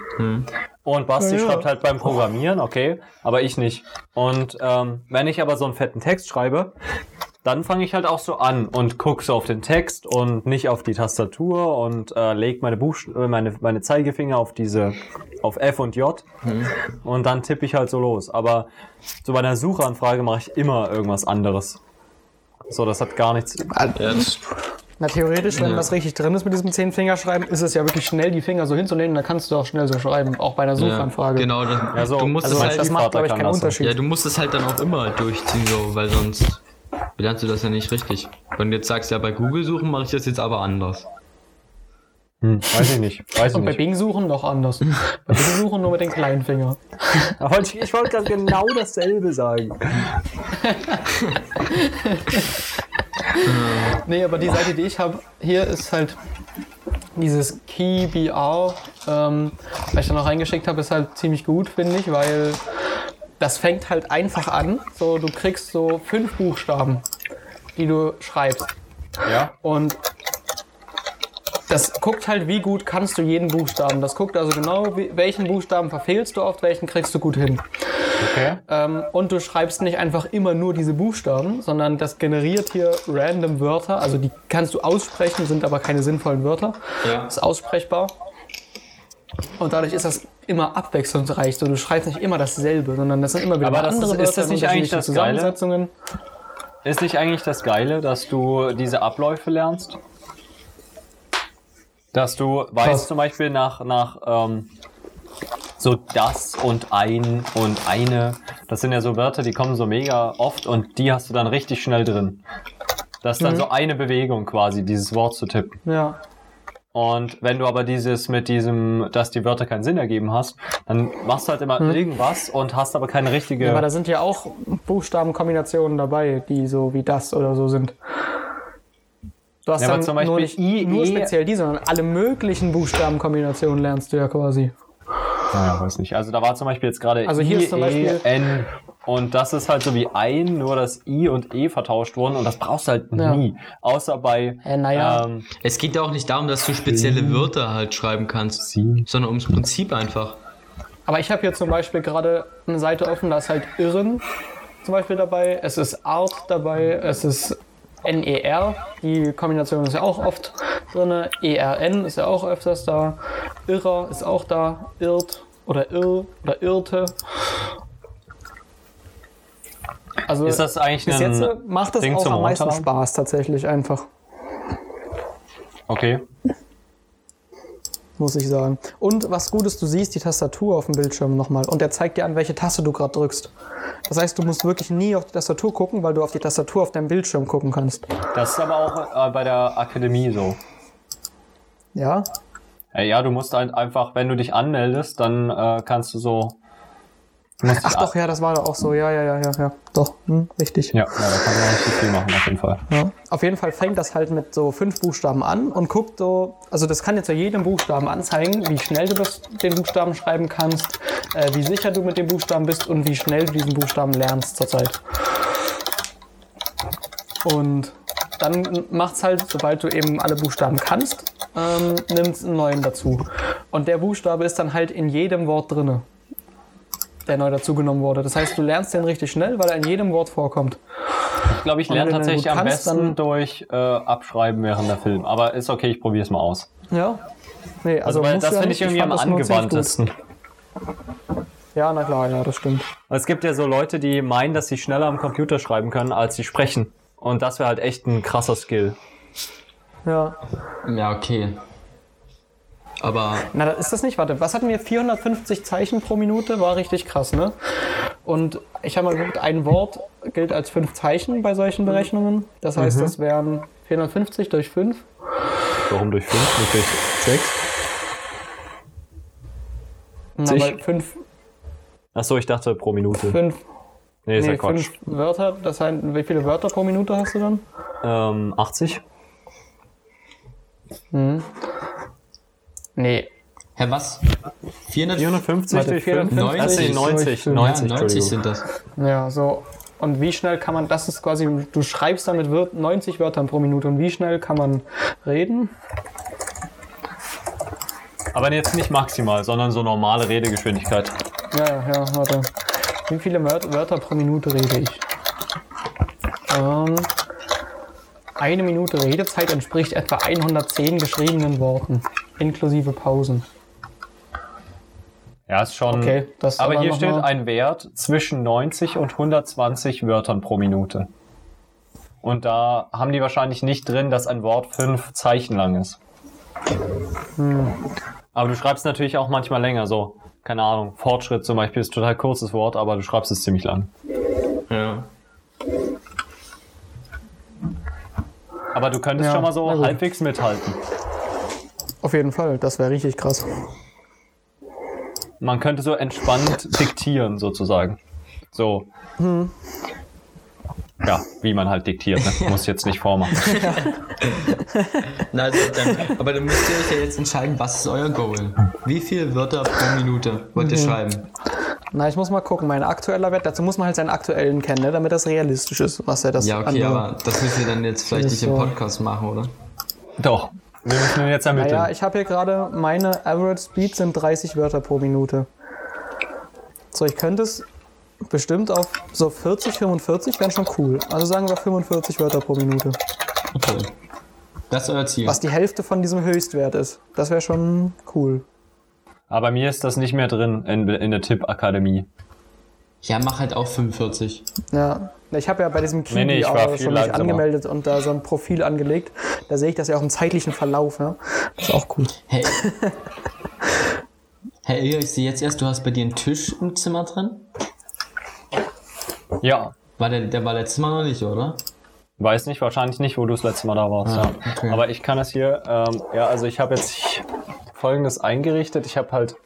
A: Und Basti
B: ja.
A: schreibt halt beim Programmieren, okay, aber ich nicht. Und ähm, wenn ich aber so einen fetten Text schreibe, dann fange ich halt auch so an und guck so auf den Text und nicht auf die Tastatur und äh, leg meine, Buchst äh, meine, meine Zeigefinger auf diese, auf F und J und dann tippe ich halt so los. Aber so bei einer Suchanfrage mache ich immer irgendwas anderes. So, das hat gar nichts.
C: Ja,
B: Na, theoretisch, wenn
C: Ja.
B: das richtig drin ist mit diesem Zehn-Fingerschreiben, ist es ja wirklich schnell, die Finger so hinzunehmen, dann kannst du auch schnell so schreiben, auch bei einer
C: ja,
B: Suchanfrage.
C: genau. Das,
A: Ja, so,
C: du musst
A: also
C: es halt,
B: Das macht, glaube ich, keinen. Unterschied.
C: ja, du musst es halt dann auch immer durchziehen, so, weil sonst lernst du das ja nicht richtig. Wenn du jetzt sagst, ja, bei Google suchen mache ich das jetzt aber anders.
A: Hm, weiß ich nicht. Weiß ich
B: Und bei
A: nicht.
B: Bing suchen noch anders. bei Bing suchen nur mit den kleinen Finger.
A: Aber ich, ich wollte gerade genau dasselbe sagen.
B: Nee, aber die Seite, die ich habe, hier ist halt dieses KeyBR, ähm, was ich da noch reingeschickt habe, ist halt ziemlich gut, finde ich, weil das fängt halt einfach an. So, du kriegst so fünf Buchstaben, die du schreibst.
A: Ja?
B: Und das guckt halt, wie gut kannst du jeden Buchstaben. Das guckt also genau, wie, welchen Buchstaben verfehlst du oft, welchen kriegst du gut hin.
A: Okay.
B: Ähm, und du schreibst nicht einfach immer nur diese Buchstaben, sondern das generiert hier random Wörter. Also die kannst du aussprechen, sind aber keine sinnvollen Wörter.
C: Ja.
B: Ist aussprechbar. Und dadurch ist das immer abwechslungsreich. So, du schreibst nicht immer dasselbe, sondern das sind immer wieder
A: Aber
B: andere
A: ist-
B: Wörter
A: ist das nicht eigentlich das Geile?
B: Zusammensetzungen.
A: Ist nicht eigentlich das Geile, dass du diese Abläufe lernst? Dass du weißt
B: Was?
A: zum Beispiel nach, nach ähm, so das und ein und eine. Das sind ja so Wörter, die kommen so mega oft und die hast du dann richtig schnell drin. Das ist dann so eine Bewegung quasi, dieses Wort zu tippen.
B: Ja.
A: Und wenn du aber dieses mit diesem, dass die Wörter keinen Sinn ergeben hast, dann machst du halt immer irgendwas und hast aber keine richtige.
B: Aber da sind ja auch Buchstabenkombinationen dabei, die so wie das oder so sind. Du hast
A: Ja,
B: dann
A: zum Beispiel
B: nur nicht
A: I,
B: nur
A: E-
B: speziell die, sondern alle möglichen Buchstabenkombinationen lernst du ja quasi.
A: Ja, weiß nicht. Also da war zum Beispiel jetzt gerade
B: Also hier
A: I,
B: ist zum
A: E,
B: Beispiel-
A: N und das ist halt so wie ein, nur dass I und E vertauscht wurden und das brauchst du halt
B: Ja.
A: nie. Außer bei
B: Äh, naja.
A: ähm,
C: Es geht ja auch nicht darum, dass du spezielle Wörter halt schreiben kannst,
A: Sie.
C: sondern ums Prinzip einfach.
B: Aber ich habe hier zum Beispiel gerade eine Seite offen, da ist halt Irren zum Beispiel dabei, es ist Art dabei, es ist NER, die Kombination ist ja auch oft drin, ERN ist ja auch öfters da, Irrer ist auch da, Irrt oder Irr oder Irrte. Also
A: Ist das eigentlich
B: bis jetzt äh, macht das
A: Ding
B: auch am meisten
A: Runterladen?
B: Spaß tatsächlich einfach,
A: Okay.
B: muss ich sagen. Und was gut ist, du siehst die Tastatur auf dem Bildschirm nochmal und der zeigt dir an, welche Taste du gerade drückst. Das heißt, du musst wirklich nie auf die Tastatur gucken, weil du auf die Tastatur auf deinem Bildschirm gucken kannst.
A: Das ist aber auch äh, bei der Akademie so.
B: Ja?
A: Ja, du musst halt einfach, wenn du dich anmeldest, dann äh, kannst du so.
B: Ach doch, ja, das war da auch so. Ja, ja, ja, ja, ja. Doch, hm, richtig.
A: Ja, ja, da kann man nicht viel machen auf jeden Fall.
B: Ja. Auf jeden Fall fängt das halt mit so fünf Buchstaben an und guckt so, also das kann jetzt ja jedem Buchstaben anzeigen, wie schnell du das, den Buchstaben schreiben kannst, äh, wie sicher du mit dem Buchstaben bist und wie schnell du diesen Buchstaben lernst zurzeit. Und dann macht's halt, sobald du eben alle Buchstaben kannst, ähm, nimmst einen neuen dazu. Und der Buchstabe ist dann halt in jedem Wort drinne, der neu dazugenommen wurde. Das heißt, du lernst den richtig schnell, weil er in jedem Wort vorkommt.
A: Ich glaube, ich lerne tatsächlich am
B: kannst,
A: besten durch äh, Abschreiben während der Film. Aber ist okay, ich probiere es mal aus.
B: Ja. Nee,
A: Also,
B: also,
A: weil das
B: ja
A: finde ich irgendwie am
B: nur ziemlich
A: angewandtesten.
B: Ja, na klar, ja, das stimmt.
A: Es gibt ja so Leute, die meinen, dass sie schneller am Computer schreiben können, als sie sprechen. Und das wäre halt echt ein krasser Skill.
B: Ja.
C: Ja, okay. Aber
B: Na, ist das nicht? Warte, was hatten wir? 450 Zeichen pro Minute? War richtig krass, ne? Und ich habe mal geguckt, ein Wort gilt als fünf Zeichen bei solchen Berechnungen. Das heißt, das wären 450 durch 5.
A: Warum durch 5, nicht durch 6?
B: Na, weil fünf,
A: Achso, ich dachte pro Minute.
B: fünf,
A: nee, ist ja
B: nee,
A: Quatsch.
B: fünf Wörter. Das heißt, wie viele Wörter pro Minute hast du dann?
A: Ähm, 80?
B: Nee.
C: Hä, was? 400,
A: 450
B: Warte,
A: durch 5?
B: 450
A: 90,
B: durch
A: 90,
B: fünf.
A: 90,
C: ja, 90
A: Entschuldigung.
C: sind das.
B: Ja, so. Und wie schnell kann man, das ist quasi, du schreibst damit Wör- 90 Wörtern pro Minute. Und wie schnell kann man reden?
A: Aber jetzt nicht maximal, sondern so normale Redegeschwindigkeit.
B: Ja, ja, warte. Wie viele Wör- Wörter pro Minute rede ich? Ähm, eine Minute Redezeit entspricht etwa 110 geschriebenen Worten, inklusive Pausen.
A: Ja, ist schon.
B: Okay, das
A: aber
B: aber
A: hier steht ein Wert zwischen 90 und 120 Wörtern pro Minute. Und da haben die wahrscheinlich nicht drin, dass ein Wort fünf Zeichen lang ist.
B: Hm.
A: Aber du schreibst natürlich auch manchmal länger, so, keine Ahnung, Fortschritt zum Beispiel ist ein total kurzes Wort, aber du schreibst es ziemlich lang.
C: Ja.
A: Aber du könntest
B: Ja,
A: schon mal so
B: gut.
A: halbwegs mithalten.
B: Auf jeden Fall, das wäre richtig krass.
A: Man könnte so entspannt diktieren, sozusagen. So.
B: Hm.
A: Ja, wie man halt diktiert, ne? Muss jetzt nicht vormachen.
C: Na, also dann, aber dann müsst ihr euch ja jetzt entscheiden, was ist euer Goal? Wie viele Wörter pro Minute wollt ihr schreiben?
B: Na, ich muss mal gucken, mein aktueller Wert, dazu muss man halt seinen aktuellen kennen, ne, damit das realistisch ist, was er das
C: Ja, okay,
B: andere-
C: aber das müssen wir dann jetzt vielleicht nicht
B: ist
C: im
B: so.
C: Podcast machen, oder?
A: Doch. Wir müssen ihn jetzt ermitteln.
B: Naja, ich habe hier gerade, meine Average Speed sind 30 Wörter pro Minute. So, ich könnte es bestimmt auf so 40, 45 wären schon cool. Also sagen wir 45 Wörter pro Minute.
C: Okay. Das ist euer Ziel.
B: Was die Hälfte von diesem Höchstwert ist. Das wäre schon cool.
A: Aber bei mir ist das nicht mehr drin in, in der Tippakademie.
C: Ja, mach halt auch 45.
B: Ja. Ich habe ja bei diesem Kiwi
A: Nee, nee,
B: auch schon mich angemeldet und da so ein Profil angelegt. Da sehe ich das ja auch im zeitlichen Verlauf. Ja? Das ist auch cool.
C: Hey. hey, ich sehe jetzt erst, du hast bei dir einen Tisch im Zimmer drin.
A: Ja.
C: War der, der war letztes Mal noch nicht, oder?
A: Weiß nicht, wahrscheinlich nicht, wo du das letzte Mal da warst.
C: Ah,
A: ja.
C: okay.
A: Aber ich kann es hier, ähm, ja, also ich habe jetzt folgendes eingerichtet. Ich habe halt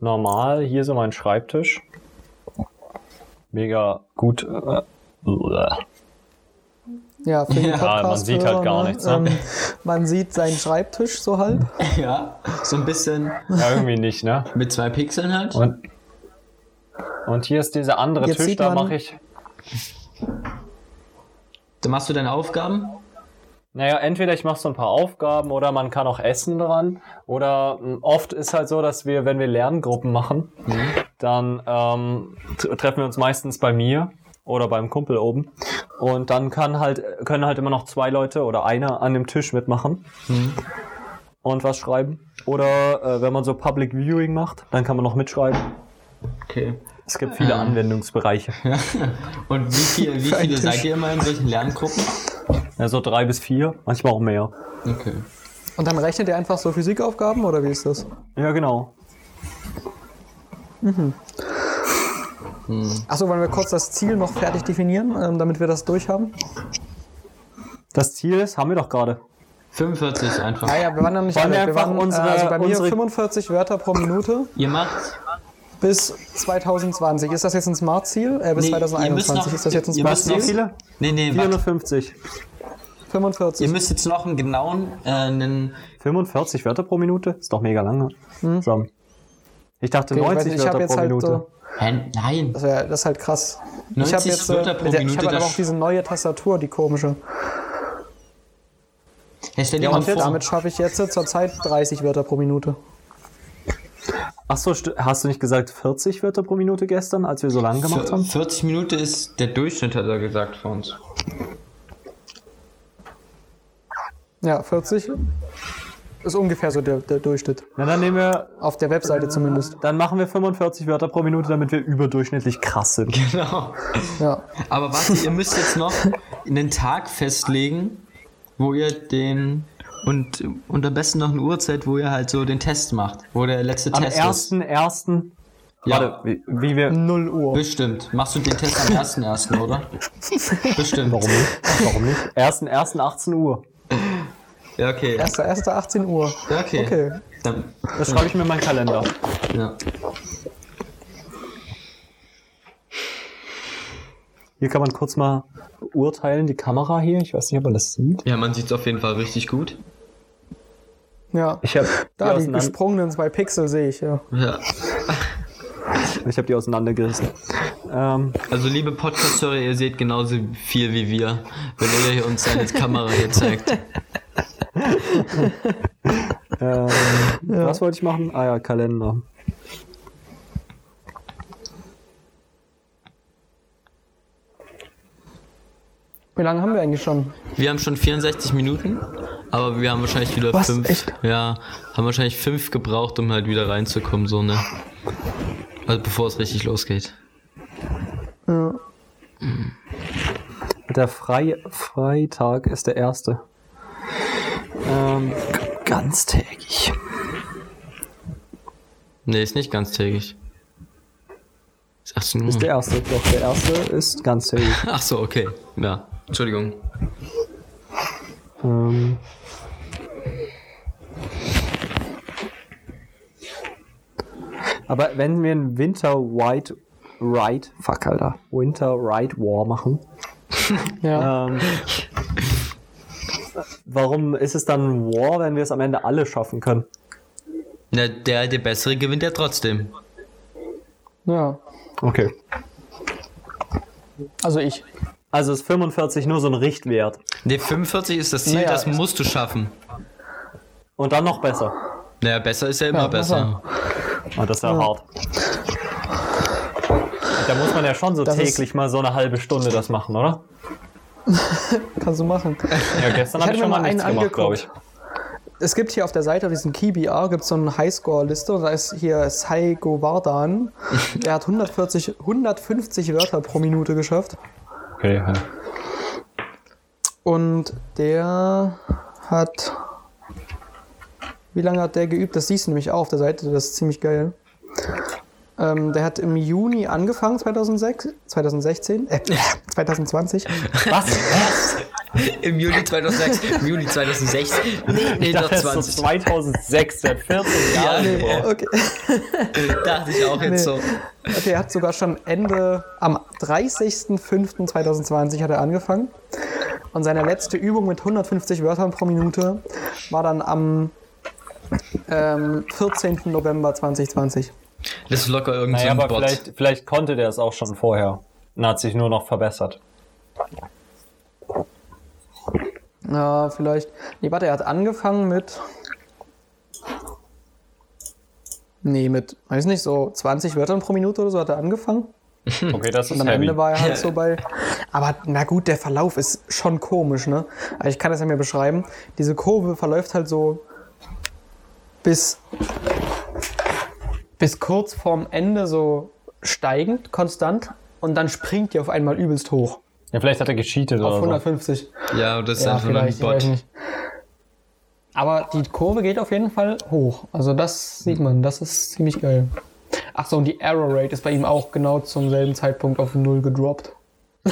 A: normal hier so meinen Schreibtisch. Mega gut. Äh.
B: Ja, für die
C: Ja,
B: Podcast
A: man sieht halt gar nichts, ne?
B: Ähm, man sieht seinen Schreibtisch so halb.
C: Ja. So ein bisschen
A: ja, irgendwie nicht, ne?
C: mit zwei Pixeln halt.
A: Und, und hier ist dieser andere
B: Jetzt
A: Tisch, da mache ich.
C: Dann machst du deine Aufgaben.
A: Naja, entweder ich mache so ein paar Aufgaben oder man kann auch essen dran. Oder mh, oft ist halt so, dass wir, wenn wir Lerngruppen machen, dann ähm, treffen wir uns meistens bei mir oder beim Kumpel oben. Und dann kann halt, können halt immer noch zwei Leute oder einer an dem Tisch mitmachen und was schreiben. Oder äh, wenn man so Public Viewing macht, dann kann man noch mitschreiben.
C: Okay.
A: Es gibt viele Anwendungsbereiche.
C: Und wie, viel, wie viele
B: Tisch.
C: seid ihr immer in solchen Lerngruppen?
A: Ja, so drei bis vier, manchmal auch mehr.
C: Okay.
B: Und dann rechnet ihr einfach so Physikaufgaben oder wie ist das?
A: Ja, genau.
B: Achso, wollen wir kurz das Ziel noch fertig definieren, ähm, damit wir das durchhaben?
A: Das Ziel ist, haben wir doch gerade.
C: 45 einfach.
B: Ah ja, wir waren noch nicht alle.
A: wir
B: waren,
A: unsere-
B: äh, also bei mir
A: unsere-
B: 45 Wörter pro Minute
C: Ihr macht.
B: Bis 2020. Ist das jetzt ein Smart-Ziel? Äh, bis
C: Nee, ihr müsst
B: 2021.
C: noch-
B: ist das jetzt ein
C: müsst
A: Wie
C: noch-
B: Smart-Ziel?
A: viele?
C: Nee, nee, warte.
A: 450.
B: 45.
C: Ihr müsst jetzt noch einen genauen, äh, einen,
A: 45 Wörter pro Minute? Ist doch mega lange. So. Ich dachte
B: Okay, ich weiß
A: 90
B: nicht, ich
A: Wörter
B: jetzt
A: pro
B: halt
A: Minute.
B: so.
C: hä, nein.
B: Das, wär, das ist halt krass. ich
C: 90
B: habe jetzt, äh,
C: Wörter pro
B: der, ich
C: Minute,
B: habe halt aber auch diese neue Tastatur, die komische.
C: Hey, stell dir
B: Und
C: mal vor.
B: damit schaffe ich jetzt zur Zeit 30 Wörter pro Minute.
A: Achso, st- hast du nicht gesagt 40 Wörter pro Minute gestern, als wir so lang gemacht haben?
C: 40 Minuten ist der Durchschnitt, hat er gesagt, für uns.
B: Ja, 40 ist ungefähr so der, der Durchschnitt.
A: Na, dann nehmen wir,
B: Auf der Webseite zumindest.
A: dann machen wir 45 Wörter pro Minute, damit wir überdurchschnittlich krass sind.
C: Genau.
B: Ja.
C: Aber warte, ihr müsst jetzt noch einen Tag festlegen, wo ihr den. Und, und am besten noch eine Uhrzeit, wo ihr halt so den Test macht. Wo der letzte
A: Am
C: Test ist.
A: 1.1.
C: Ja.
A: Warte, wie, wie wir.
B: 0 Uhr.
C: Bestimmt. Machst du den Test am 1.1., oder? Bestimmt.
A: Warum nicht? Warum nicht? 1.1. 18 Uhr.
C: Ja, okay.
B: 1.1.18 Uhr.
C: Ja, okay.
B: Okay.
C: Dann,
A: Das schreibe ich mir in meinen Kalender.
C: ja.
A: Hier kann man kurz mal urteilen, die Kamera hier. Ich weiß nicht, ob man das sieht.
C: ja, man sieht es auf jeden Fall richtig gut.
B: Ja.
A: Ich habe
B: Da die gesprungenen zwei Pixel sehe ich, ja.
C: Ja.
A: Ich habe die auseinandergerissen. Ähm,
C: Also liebe Podcast-Hörer, ihr seht genauso viel wie wir, wenn ihr hier uns seine Kamera hier zeigt.
A: ähm, Was wollte ich machen? Ah ja, Kalender.
B: Wie lange haben wir eigentlich schon?
C: Wir haben schon 64 Minuten, aber wir haben wahrscheinlich wieder
B: Was?
C: fünf.
B: Echt?
C: Ja, haben wahrscheinlich fünf gebraucht, um halt wieder reinzukommen, so ne. Also bevor es richtig losgeht.
B: Ja.
A: Der Frei Freitag ist der erste. Ähm, ganztägig.
C: Nee, ist nicht ganztägig. Ist 18
A: Ist der erste. Doch, der erste ist ganztägig.
C: Ach so, okay. Ja, Entschuldigung.
A: Ähm, aber wenn wir einen Winter White Ride, fuck Alter, Winter Ride War machen,
B: Ja.
A: ähm, warum ist es dann ein War, wenn wir es am Ende alle schaffen können?
C: Na, der, der Bessere gewinnt ja trotzdem.
B: ja.
A: Okay.
B: Also ich.
A: Also ist 45 nur so ein Richtwert.
C: Ne, 45 ist das Ziel,
B: Naja,
C: das musst du schaffen.
A: Und dann noch besser.
C: Naja, besser ist ja immer
B: Ja,
C: besser.
A: Oh, das ist ja, hart. Da muss man ja schon so
B: Das
A: täglich mal so eine halbe Stunde das machen, oder?
B: Kannst du machen.
A: Ja, gestern habe ich schon mal
B: mal
A: nichts gemacht, glaube ich.
B: Es gibt hier auf der Seite, auf diesem KeyBR, gibt es so eine Highscore-Liste und da ist hier Sai Govardan. Der hat 140, 150 Wörter pro Minute geschafft.
A: Okay, ja.
B: Und der hat. Wie lange hat der geübt? Das siehst du nämlich auch auf der Seite, das ist ziemlich geil. Ähm, der hat im Juni angefangen, 2006, 2016, äh, 2020.
A: Was? Was?
C: Im Juli 2006, im Juli 2006. Nee, nee,
A: Ich
C: doch
A: dachte, das ist
C: 20.
A: so 2006, der hat 14 Jahre
C: nee,
A: gebraucht.
B: Okay.
C: Dachte ich auch jetzt so.
B: Okay, er hat sogar schon Ende, am 30.05.2020 hat er angefangen. Und seine letzte Übung mit 150 Wörtern pro Minute war dann am ähm, 14. November 2020.
C: Das ist locker irgendein
A: Naja, aber
C: Bot.
A: vielleicht, vielleicht konnte der es auch schon vorher. Und hat sich nur noch verbessert.
B: Ja, vielleicht. Nee, warte, er hat angefangen mit. Nee, mit, weiß nicht, so 20 Wörtern pro Minute oder so hat er angefangen.
A: Okay, das ist
B: Und am
A: heavy.
B: Ende war er halt so bei. Aber na gut, der Verlauf ist schon komisch, ne? Also ich kann das ja mir beschreiben. Diese Kurve verläuft halt so bis, bis kurz vorm Ende so steigend, konstant. Und dann springt die auf einmal übelst hoch.
A: Ja, vielleicht hat er gecheatet
B: Auf
A: oder so.
B: 150.
C: Ja, das ist
B: Ja,
C: einfach ein
B: vielleicht, ich weiß
C: Bot.
B: nicht. Aber die Kurve geht auf jeden Fall hoch. Also das sieht man, das ist ziemlich geil. Ach so, und die Error Rate ist bei ihm auch genau zum selben Zeitpunkt auf null gedroppt.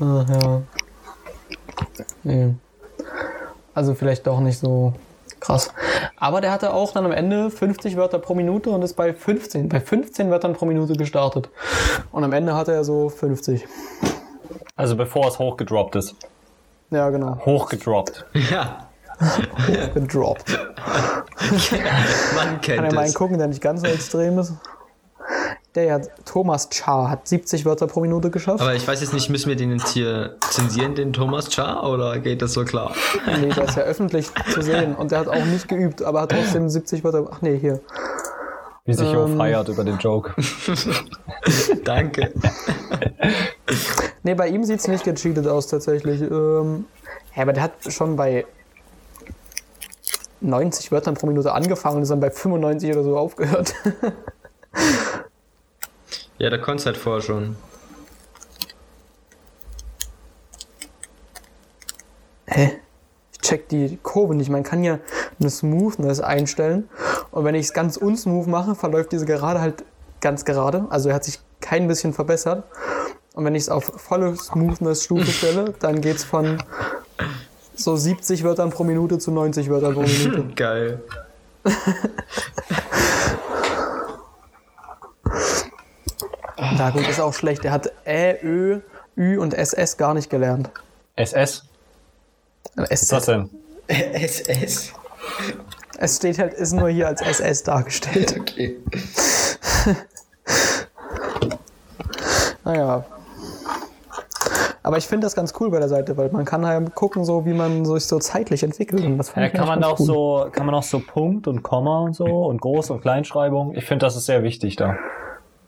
B: ah, ja. Nee. Also vielleicht doch nicht so krass. Aber der hatte auch dann am Ende 50 Wörter pro Minute und ist bei 15, bei 15 Wörtern pro Minute gestartet. Und am Ende hatte er so 50.
A: Also bevor es hochgedroppt ist.
B: Ja, genau.
A: Hochgedroppt.
C: Ja,
B: Gedroppt.
C: man
B: Kann
C: kennt
B: er mal einen gucken, der nicht ganz so extrem ist. Der hat Thomas Char hat 70 Wörter pro Minute geschafft.
C: Aber ich weiß jetzt nicht, müssen wir den jetzt hier zensieren, den Thomas Char, oder geht das so klar?
B: nee, der ist ja öffentlich zu sehen und der hat auch nicht geübt, aber hat trotzdem 70 Wörter. Ach nee, hier.
A: Wie sich Jo
B: Ähm.
A: feiert über den Joke.
C: Danke.
B: Nee, bei ihm sieht es nicht gecheatet aus tatsächlich. Ähm, ja, aber der hat schon bei 90 Wörtern pro Minute angefangen und ist dann bei 95 oder so aufgehört.
C: Ja, da konntest halt vorher schon.
B: Hä? Ich check die Kurve nicht. Man kann ja eine Smoothness einstellen. Und wenn ich es ganz unsmooth mache, verläuft diese Gerade halt ganz gerade. Also er hat sich kein bisschen verbessert. Und wenn ich es auf volle Smoothness-Stufe stelle, dann geht es von so 70 Wörtern pro Minute zu 90 Wörtern pro Minute.
C: Geil.
B: Na gut, ist auch schlecht. Er hat Ä, Ö, Ü und SS gar nicht gelernt.
A: SS? Was ist das denn?
C: SS.
B: Es steht halt, ist nur hier als SS dargestellt.
C: Okay.
B: Naja. Aber ich finde das ganz cool bei der Seite, weil man kann halt gucken, so wie man sich so zeitlich entwickelt. Und das
A: Ja, kann man
B: eigentlich
A: da auch
B: cool.
A: so, kann man auch so Punkt und Komma und so und Groß- und Kleinschreibung. Ich finde, das ist sehr wichtig da.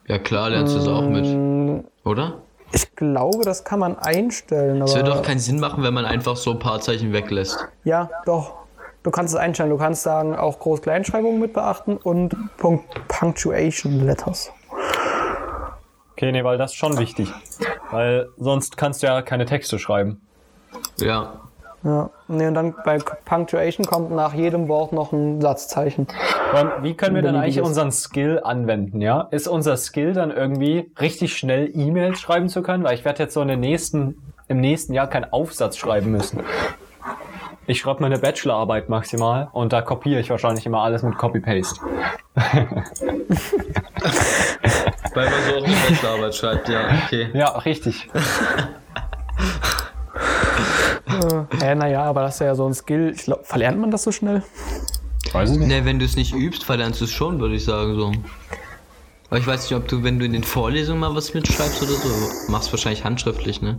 C: Ja klar, lernst du es auch mit. Oder?
B: Ich glaube, das kann man einstellen,
C: Es wird doch keinen Sinn machen, wenn man einfach so ein paar Zeichen weglässt.
B: ja, doch. Du kannst es einstellen. Du kannst sagen, auch Groß-Kleinschreibung mit beachten und Punkt Punctuation Letters.
A: Okay, nee, weil das ist schon wichtig. Weil sonst kannst du ja keine Texte schreiben.
C: Ja.
B: Ja. Nee, und dann bei Punctuation kommt nach jedem Wort noch ein Satzzeichen.
A: Und wie können wir dann eigentlich unseren Skill anwenden, ja? Ist unser Skill dann irgendwie richtig schnell E-Mails schreiben zu können? Weil ich werde jetzt so in den nächsten, im nächsten Jahr keinen Aufsatz schreiben müssen. Ich schreibe meine Bachelorarbeit maximal und da kopiere ich wahrscheinlich immer alles mit Copy-Paste.
C: Weil man so auch eine Bachelorarbeit schreibt, ja, okay.
A: Ja, richtig.
B: Äh, naja, aber das ist ja so ein Skill. Ich glaub, verlernt man das so schnell?
A: Weiß ich nicht.
C: Ne, wenn du es nicht übst, verlernst du es schon, würde ich sagen so. Aber ich weiß nicht, ob du, wenn du in den Vorlesungen mal was mitschreibst oder so, machst wahrscheinlich handschriftlich, ne?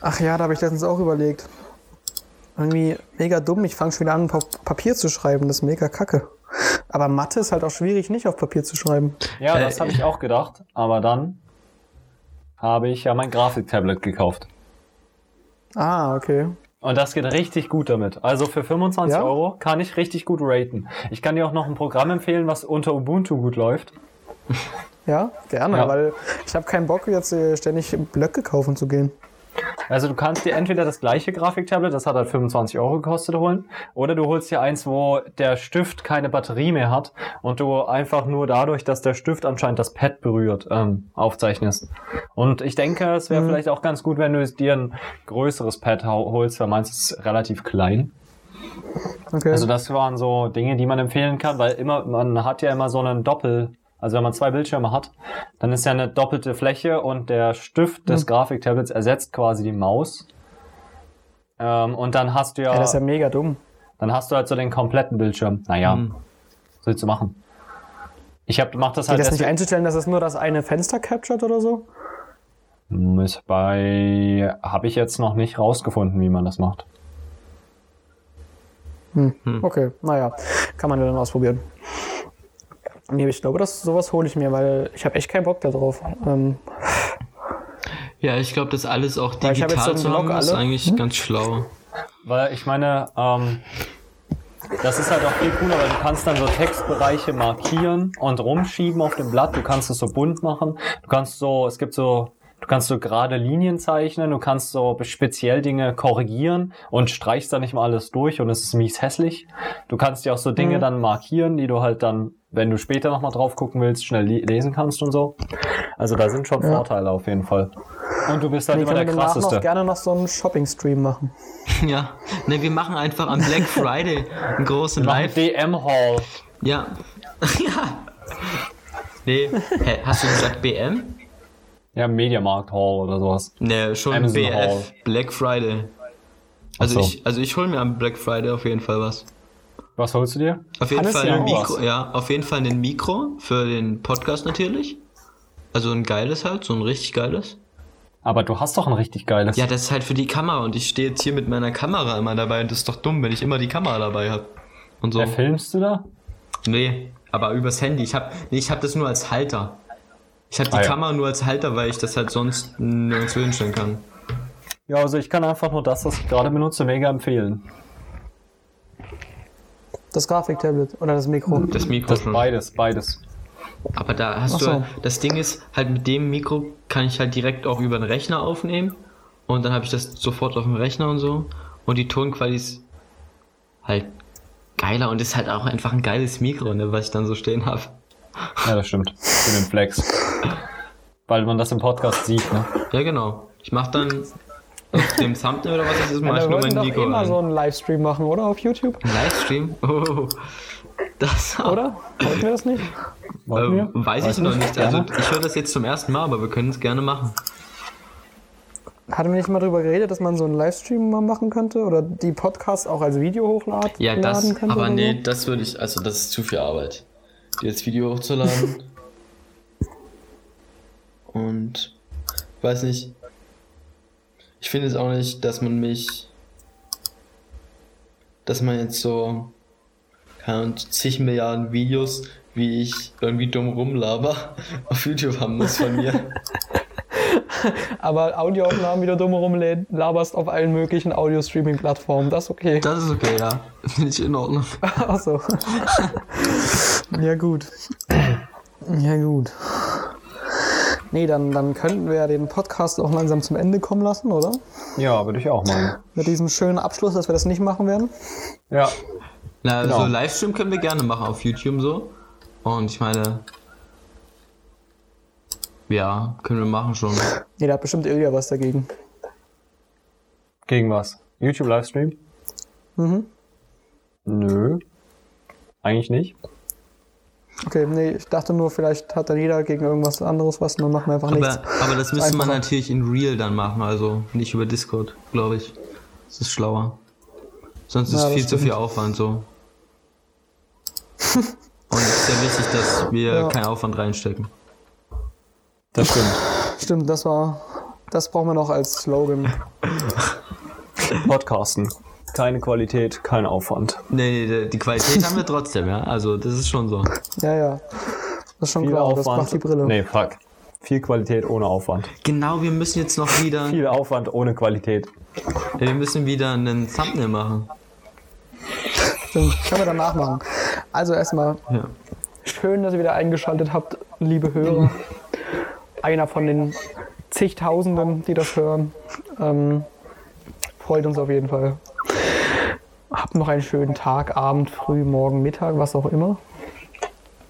B: Ach ja, da habe ich letztens auch überlegt. Irgendwie mega dumm. Ich fange schon wieder an, auf Papier zu schreiben. Das ist mega kacke. Aber Mathe ist halt auch schwierig, nicht auf Papier zu schreiben.
A: Ja,
C: Äh,
A: das habe ich auch gedacht. Aber dann habe ich ja mein Grafiktablet gekauft.
B: Ah, okay.
A: Und das geht richtig gut damit. Also für 25
B: Ja?
A: Euro kann ich richtig gut raten. Ich kann dir auch noch ein Programm empfehlen, was unter Ubuntu gut läuft.
B: Ja, gerne,
A: Ja.
B: weil ich habe keinen Bock, jetzt äh, ständig Blöcke kaufen zu gehen.
A: Also du kannst dir entweder das gleiche Grafiktablet, das hat halt 25 Euro gekostet, holen, oder du holst dir eins, wo der Stift keine Batterie mehr hat und du einfach nur dadurch, dass der Stift anscheinend das Pad berührt, ähm, aufzeichnest. Und ich denke, es wäre vielleicht auch ganz gut, wenn du dir ein größeres Pad holst, weil meins ist relativ klein.
B: Okay.
A: Also das waren so Dinge, die man empfehlen kann, weil immer, man hat ja immer so einen Doppel, also wenn man zwei Bildschirme hat, dann ist ja eine doppelte Fläche und der Stift des Grafiktablets ersetzt quasi die Maus. Ähm, und dann hast du ja,
B: ja, das ist ja mega dumm.
A: dann hast du halt so den kompletten Bildschirm. Naja,
C: Hm.
A: soll zu machen. Ich hab, mach das
B: Geht
A: halt
B: das nicht einzustellen, dass es nur das eine Fenster captured oder so?
A: Ist bei, habe ich jetzt noch nicht rausgefunden, wie man das macht.
B: Okay, naja, kann man ja dann ausprobieren. Nee, ich glaube, das, sowas hole ich mir, weil ich habe echt keinen Bock darauf. Ähm,
C: Ja, ich glaube, das alles auch
B: ich hab jetzt
C: digital
B: so
C: zu haben, ist eigentlich ganz schlau.
A: Weil ich meine, ähm, das ist halt auch viel cooler, weil du kannst dann so Textbereiche markieren und rumschieben auf dem Blatt. Du kannst es so bunt machen. Du kannst so, es gibt so, du kannst so gerade Linien zeichnen. Du kannst so speziell Dinge korrigieren und streichst dann nicht mal alles durch und es ist mies hässlich. Du kannst dir auch so Dinge dann markieren, die du halt dann, wenn du später nochmal drauf gucken willst, schnell lesen kannst und so. Also da sind schon
B: Ja.
A: Vorteile auf jeden Fall. Und du bist halt immer der
B: können danach noch
A: krasseste.
B: gerne noch so einen Shopping-Stream machen.
C: Ja, ne, wir machen einfach am Black Friday einen großen Live.
A: DM Hall.
C: Ja. ja. Nee, hä, hast du gesagt BM?
A: Ja, Mediamarkt Hall oder sowas.
C: Ne, schon
A: Amazon
C: BF.
A: Hall.
C: Black Friday. Also
A: so.
C: ich, also ich hole mir am Black Friday auf jeden Fall was.
A: Was holst du dir?
C: Auf jeden Fall
B: ja
C: ein Mikro,
A: was.
C: ja, auf jeden Fall ein Mikro für den Podcast natürlich. Also ein geiles halt, so ein richtig geiles.
A: Aber du hast doch ein richtig geiles.
C: Ja, das ist halt für die Kamera und ich stehe jetzt hier mit meiner Kamera immer dabei und das ist doch dumm, wenn ich immer die Kamera dabei habe. Und so.
A: Wer filmst du da?
C: Nee, aber übers Handy. Ich habe nee, ich hab das nur als Halter. Ich habe die
A: Ah, ja.
C: Kamera nur als Halter, weil ich das halt sonst nirgendwo hinstellen kann.
A: Ja, also ich kann einfach nur das, was ich gerade benutze, mega empfehlen.
B: Das Grafiktablet oder das Mikro.
C: Das Mikro
A: Das
C: schon.
A: beides, beides.
C: Aber da hast
B: Ach
C: du
B: so.
C: halt, das Ding ist, halt mit dem Mikro kann ich halt direkt auch über den Rechner aufnehmen und dann habe ich das sofort auf dem Rechner und so und die Tonqualität ist halt geiler und ist halt auch einfach ein geiles Mikro, ne, was ich dann so stehen habe.
A: Ja, das stimmt. Für den Flex. Weil man das im Podcast sieht, ne?
C: Ja, genau. Ich mache dann auf dem Thumbnail oder was das ist,
B: Ja,
C: mache ich
B: wir
C: nur mein
B: doch
C: Mikro
B: eh mal so einen Livestream machen, oder? Auf YouTube?
C: Ein Livestream? Oh, das
B: Oder? Wollten wir das nicht?
A: Wollten
C: Ähm,
A: wir?
C: weiß ich
A: Weißt du
C: noch nicht. Also ich höre das jetzt zum ersten Mal, aber wir können es gerne machen.
B: Hatten wir nicht mal darüber geredet, dass man so einen Livestream mal machen könnte? Oder die Podcasts auch als Video hochladen
C: Ja, das,
B: könnte?
C: aber nee, das würde ich, also das ist zu viel Arbeit, die als Video hochzuladen. Und weiß nicht. Ich finde es auch nicht, dass man mich, dass man jetzt so keine Ahnung, zig Milliarden Videos, wie ich irgendwie dumm rumlaber, auf YouTube haben muss von mir.
B: Aber Audioaufnahmen wieder dumm rumlaberst auf allen möglichen Audio-Streaming-Plattformen. Das ist okay.
C: Das ist okay, ja. Finde ich in Ordnung.
B: Achso. ja, gut. Ja, gut. Nee, dann, dann könnten wir ja den Podcast auch langsam zum Ende kommen lassen, oder?
A: Ja, würde ich auch meinen.
B: Mit diesem schönen Abschluss, dass wir das nicht machen werden.
A: Ja.
C: Na,
A: Genau.
C: so Livestream können wir gerne machen auf YouTube so. Und ich meine, ja, können wir machen schon.
B: Nee, da hat bestimmt Ilja was dagegen.
A: Gegen was? YouTube-Livestream?
B: Mhm.
A: Nö. Eigentlich nicht.
B: Okay, nee, ich dachte nur, vielleicht hat dann jeder gegen irgendwas anderes was und dann machen wir einfach nichts.
C: Aber, aber das müsste man natürlich in Real dann machen, also nicht über Discord, glaube ich. Das ist schlauer. Sonst
B: Ja,
C: ist viel zu viel
B: stimmt.
C: Aufwand so. Und es ist sehr wichtig, dass wir
B: Ja.
C: keinen Aufwand reinstecken.
A: Das stimmt.
B: Stimmt, das war. Das brauchen wir noch als Slogan.
A: Podcasten. Keine Qualität, kein Aufwand.
C: Nee, nee, die Qualität haben wir trotzdem, ja. Also das ist schon so.
B: Ja, ja. Das ist schon
A: Viel
B: klar, das
A: Aufwand.
B: macht die Brille.
A: Nee, fuck. Viel Qualität ohne Aufwand.
C: Genau, wir müssen jetzt noch wieder.
A: Viel Aufwand ohne Qualität.
C: Wir müssen wieder einen Thumbnail machen.
B: Stimmt, können wir danach machen. Also erstmal
C: Ja.
B: schön, dass ihr wieder eingeschaltet habt, liebe Hörer. Einer von den zigtausenden, die das hören. Ähm, freut uns auf jeden Fall. Habt noch einen schönen Tag, Abend, Früh, Morgen, Mittag, was auch immer.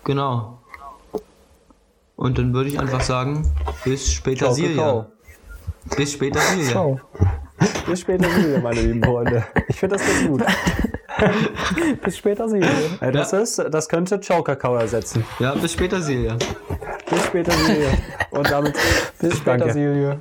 C: Genau. Und dann würde ich einfach sagen, bis später
A: Ciao,
C: Silja.
A: Kakao.
C: Bis später Silja.
B: Ciao.
A: Bis später wieder, meine lieben Freunde. Ich finde das ganz gut.
B: Bis später, Silvia.
A: Äh, Das, ist, das könnte Ciao Kakao ersetzen.
C: Ja, bis später Silja.
A: Bis später wieder. Und damit
B: Bis später,
A: Danke.
B: Silvia.